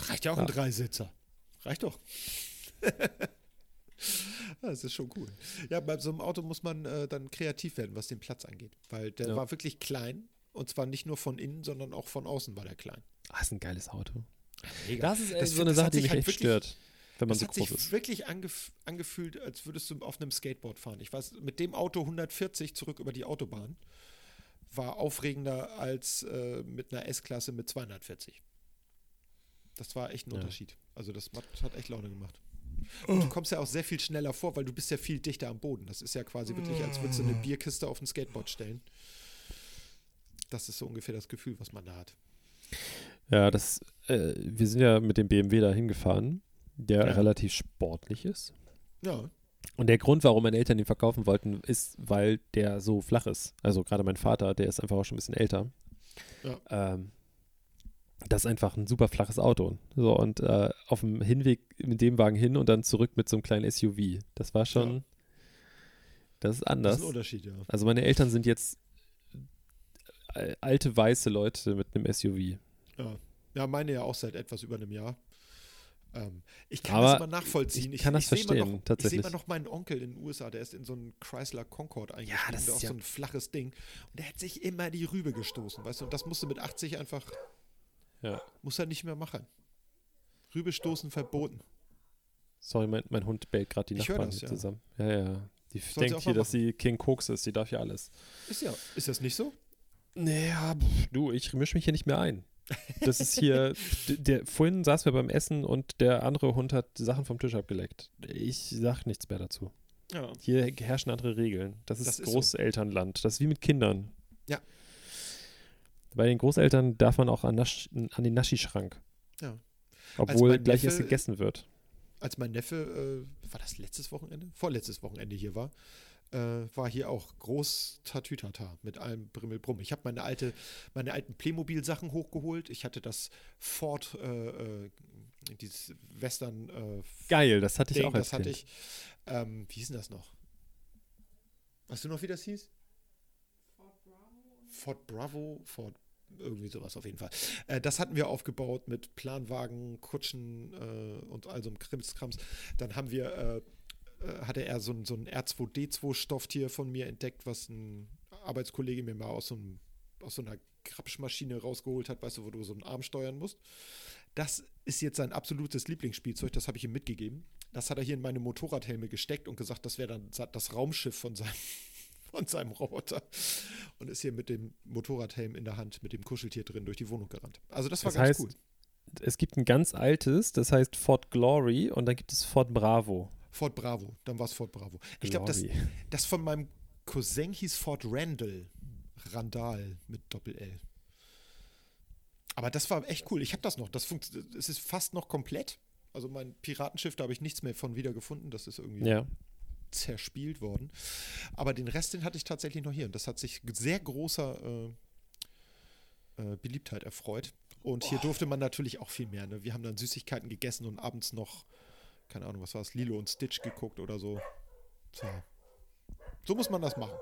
Reicht ja auch Ja. ein Dreisitzer. Reicht doch. das ist schon cool. Ja, bei so einem Auto muss man äh, dann kreativ werden, was den Platz angeht. Weil der Ja. war wirklich klein. Und zwar nicht nur von innen, sondern auch von außen war der klein. Ah, ist ein geiles Auto. Mega. Das ist echt Das- so eine Sache, die mich halt echt stört, wenn man Das so hat groß sich ist. wirklich angef angefühlt, als würdest du auf einem Skateboard fahren. Ich weiß, mit dem Auto 140 zurück über die Autobahn war aufregender als äh, mit einer S-Klasse mit 240. Das war echt ein Ja. Unterschied. Also das hat, hat echt Laune gemacht. Und du kommst ja auch sehr viel schneller vor, weil du bist ja viel dichter am Boden. Das ist ja quasi wirklich, als würdest du eine. Bierkiste auf ein Skateboard stellen. Das ist so ungefähr das Gefühl, was man da hat. Ja, das, äh, wir sind ja mit dem BMW da hingefahren, der Ja. relativ sportlich ist. Ja, Und der Grund, warum meine Eltern den verkaufen wollten, ist, weil der so flach ist. Also gerade mein Vater, der ist einfach auch schon ein bisschen älter. Ja. Ähm, das ist einfach ein super flaches Auto. So, und äh, auf dem Hinweg mit dem Wagen hin und dann zurück mit so einem kleinen SUV. Das war schon, Ja. das ist das anders. ist ein Unterschied, ja. Also meine Eltern sind jetzt äh, alte weiße Leute mit einem SUV. Ja. ja, meine ja auch seit etwas über einem Jahr. Ähm, ich kann Aber das immer nachvollziehen. ich kann das seh immer verstehen, noch, tatsächlich. Ich sehe immer noch meinen Onkel in den USA, der ist in so einen Chrysler Concorde eingestiegen, das der ist auch ja- so ein flaches Ding. Und der hat sich immer die Rübe gestoßen, weißt du? Und das musste mit 80 einfach, Ja. muss er nicht mehr machen. Rübe stoßen verboten. Sorry, mein, mein Hund bellt gerade die Ich Nachbarn das, hier ja. zusammen. Ja, ja. Die sie denkt hier, mal dass sie King Koks ist. Die darf ja alles. Ist ja, ist das nicht so? Naja, pff, du, ich mische mich hier nicht mehr ein. Das ist hier, der, vorhin saßen wir beim Essen und der andere Hund hat Sachen vom Tisch abgeleckt. Ich sag nichts mehr dazu. Ja. Hier herrschen andere Regeln. Das ist, Das ist so. Großelternland. Das ist wie mit Kindern. Ja. Bei den Großeltern darf man auch an, Nasch, an den Naschi-Schrank. Ja. Obwohl gleich erst gegessen wird. als mein Neffe, äh, war das letztes Wochenende? Vorletztes Wochenende hier war, äh, war hier auch groß Tatütata mit allem Brimmelbrumm. Ich habe meine alte, meine alten Playmobil-Sachen hochgeholt. Ich hatte das Ford, äh, äh, dieses Western äh, Geil, das hatte ich Ding, auch als das hatte Kind. ich. Ähm, wie hieß denn das noch? Weißt du noch, wie das hieß? Ford Bravo, Ford irgendwie sowas auf jeden Fall. Äh, das hatten wir aufgebaut mit Planwagen, Kutschen äh, und all so einem Krimskrams. Dann haben wir, äh, äh, hatte er so ein, so ein R2D2-Stofftier von mir entdeckt, was ein Arbeitskollege mir mal aus so, einem, aus so einer Krapschmaschine rausgeholt hat, weißt du, wo du so einen Arm steuern musst. Das ist jetzt sein absolutes Lieblingsspielzeug, das habe ich ihm mitgegeben. Das hat er hier in meine Motorradhelme gesteckt und gesagt, das wäre dann das Raumschiff von seinem, von seinem Roboter. Und ist hier mit dem Motorradhelm in der Hand, mit dem Kuscheltier drin durch die Wohnung gerannt. Also das war Das ganz heißt, cool. Es gibt ein ganz altes, das heißt Fort Glory und dann gibt es Fort Bravo. Fort Bravo, dann war es Fort Bravo. Ich glaube, das, das von meinem Cousin hieß Fort Randall. Randall mit Doppel-L. Aber das war echt cool. Ich habe das noch. Das es ist fast noch komplett. Also mein Piratenschiff, da habe ich nichts mehr von wiedergefunden. Das ist irgendwie Ja. zerspielt worden. Aber den Rest, den hatte ich tatsächlich noch hier. Und das hat sich sehr großer äh, äh, Beliebtheit erfreut. Und hier durfte man natürlich auch viel mehr. Ne? Wir haben dann Süßigkeiten gegessen und abends noch, keine Ahnung, was war es, Lilo und Stitch geguckt oder so. Tja. So muss man das machen.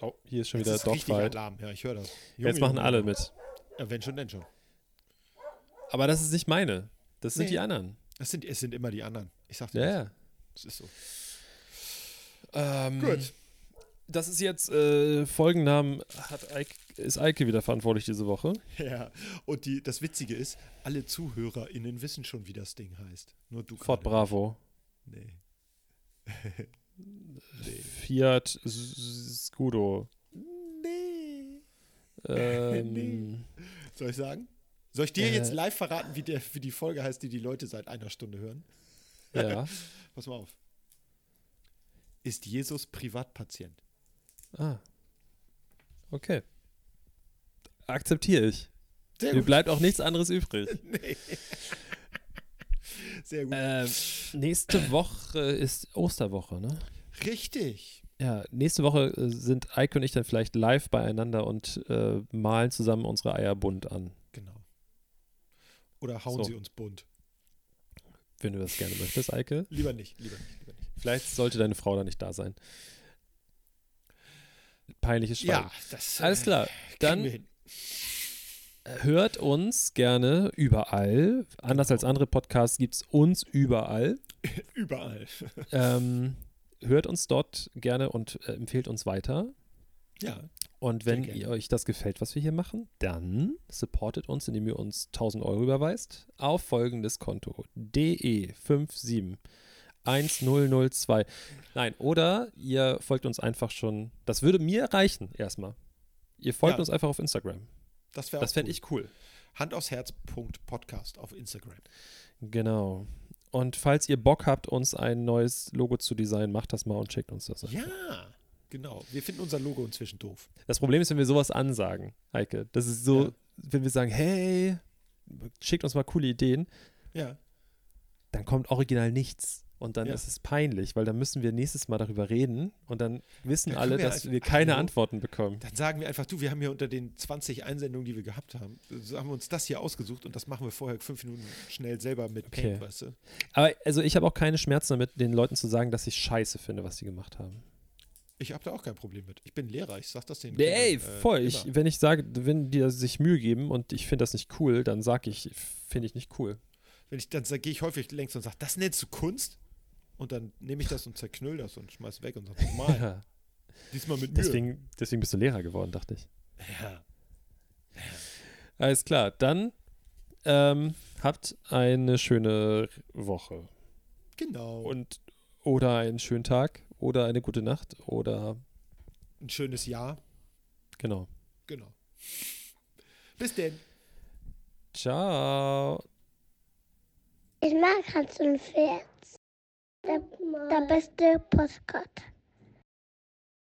Oh, hier ist schon Jetzt wieder ist Dogfight. Alarm. Ja, ich höre das. Jetzt Junge, machen Junge, alle mit. Ja, wenn schon, denn schon. Aber das ist nicht meine. Das sind Nee. die anderen. Es sind, es sind immer die anderen. Ich sag dir Ja, das. ja. Es ist so. Ähm, Gut. Das ist jetzt äh, Folgennamen. Hat Eike, ist Eike wieder verantwortlich diese Woche? Ja, und die, das Witzige ist, alle ZuhörerInnen wissen schon, wie das Ding heißt. Nur du gerade Bravo. nicht. Fiat S- Scudo. Nee. Ähm, Nee. Soll ich sagen? Soll ich dir Äh. jetzt live verraten, wie, der, wie die Folge heißt, die die Leute seit einer Stunde hören? Ja. Pass mal auf. Ist Jesus Privatpatient? Ah. Okay. Akzeptiere ich. Sehr Mir gut. bleibt auch nichts anderes übrig. Nee. Sehr gut. Ähm, nächste Woche ist Osterwoche, ne? Richtig. Ja, nächste Woche äh, sind Eike und ich dann vielleicht live beieinander und äh, malen zusammen unsere Eier bunt an, Genau. Oder hauen So. sie uns bunt. wenn du das gerne möchtest, Eike. Lieber nicht, lieber nicht, lieber nicht. Vielleicht sollte deine Frau da nicht da sein. Peinliches Schweigen. Ja, das Alles klar. Dann hört uns gerne überall. Anders genau. als andere Podcasts gibt es uns überall. überall. ähm, hört uns dort gerne und äh, empfehlt uns weiter. Ja. Und wenn ihr euch das gefällt, was wir hier machen, dann supportet uns, indem ihr uns 1000 Euro überweist auf folgendes Konto: DE57 1002. Nein, oder ihr folgt uns einfach schon. Das würde mir reichen, erstmal. Ihr folgt ja. uns einfach auf Instagram. Das wäre Das fände cool. ich cool. Hand aufs Herz. Auf Instagram. Genau. Und falls ihr Bock habt, uns ein neues Logo zu designen, macht das mal und schickt uns das. Einfach. Ja, genau. Wir finden unser Logo inzwischen doof. Das Problem ist, wenn wir sowas ansagen, Heike. Das ist so, ja. wenn wir sagen, hey, schickt uns mal coole Ideen. Ja. Dann kommt original nichts. Und dann Ja. ist es peinlich, weil dann müssen wir nächstes Mal darüber reden und dann wissen Dann alle, wir dass einfach- wir keine Hallo? Antworten bekommen. Dann sagen wir einfach, du, wir haben hier unter den 20 Einsendungen, die wir gehabt haben, haben wir uns das hier ausgesucht und das machen wir vorher fünf Minuten schnell selber mit Paint, Okay. weißt du? Aber also ich habe auch keine Schmerzen damit, den Leuten zu sagen, dass ich scheiße finde, was sie gemacht haben. Ich habe da auch kein Problem mit. Ich bin Lehrer, ich sag das den Ey, Kindern, äh, voll. Ich, wenn ich sage, wenn die sich Mühe geben und ich finde das nicht cool, dann sage ich, finde ich nicht cool. Wenn ich, dann gehe ich häufig längst und sage, das nennst du Kunst? Und dann nehme ich das und zerknüll das und schmeiß weg und sage, mal, Ja. diesmal mit Mühe. Deswegen, deswegen bist du Lehrer geworden, dachte ich. Ja. Alles klar, dann ähm, habt eine schöne Woche. Genau. Und oder einen schönen Tag oder eine gute Nacht oder ein schönes Jahr. genau. Genau. Bis denn. Ciao. Ich mag Hans und Pferd. Der, der beste uh, Postkarte.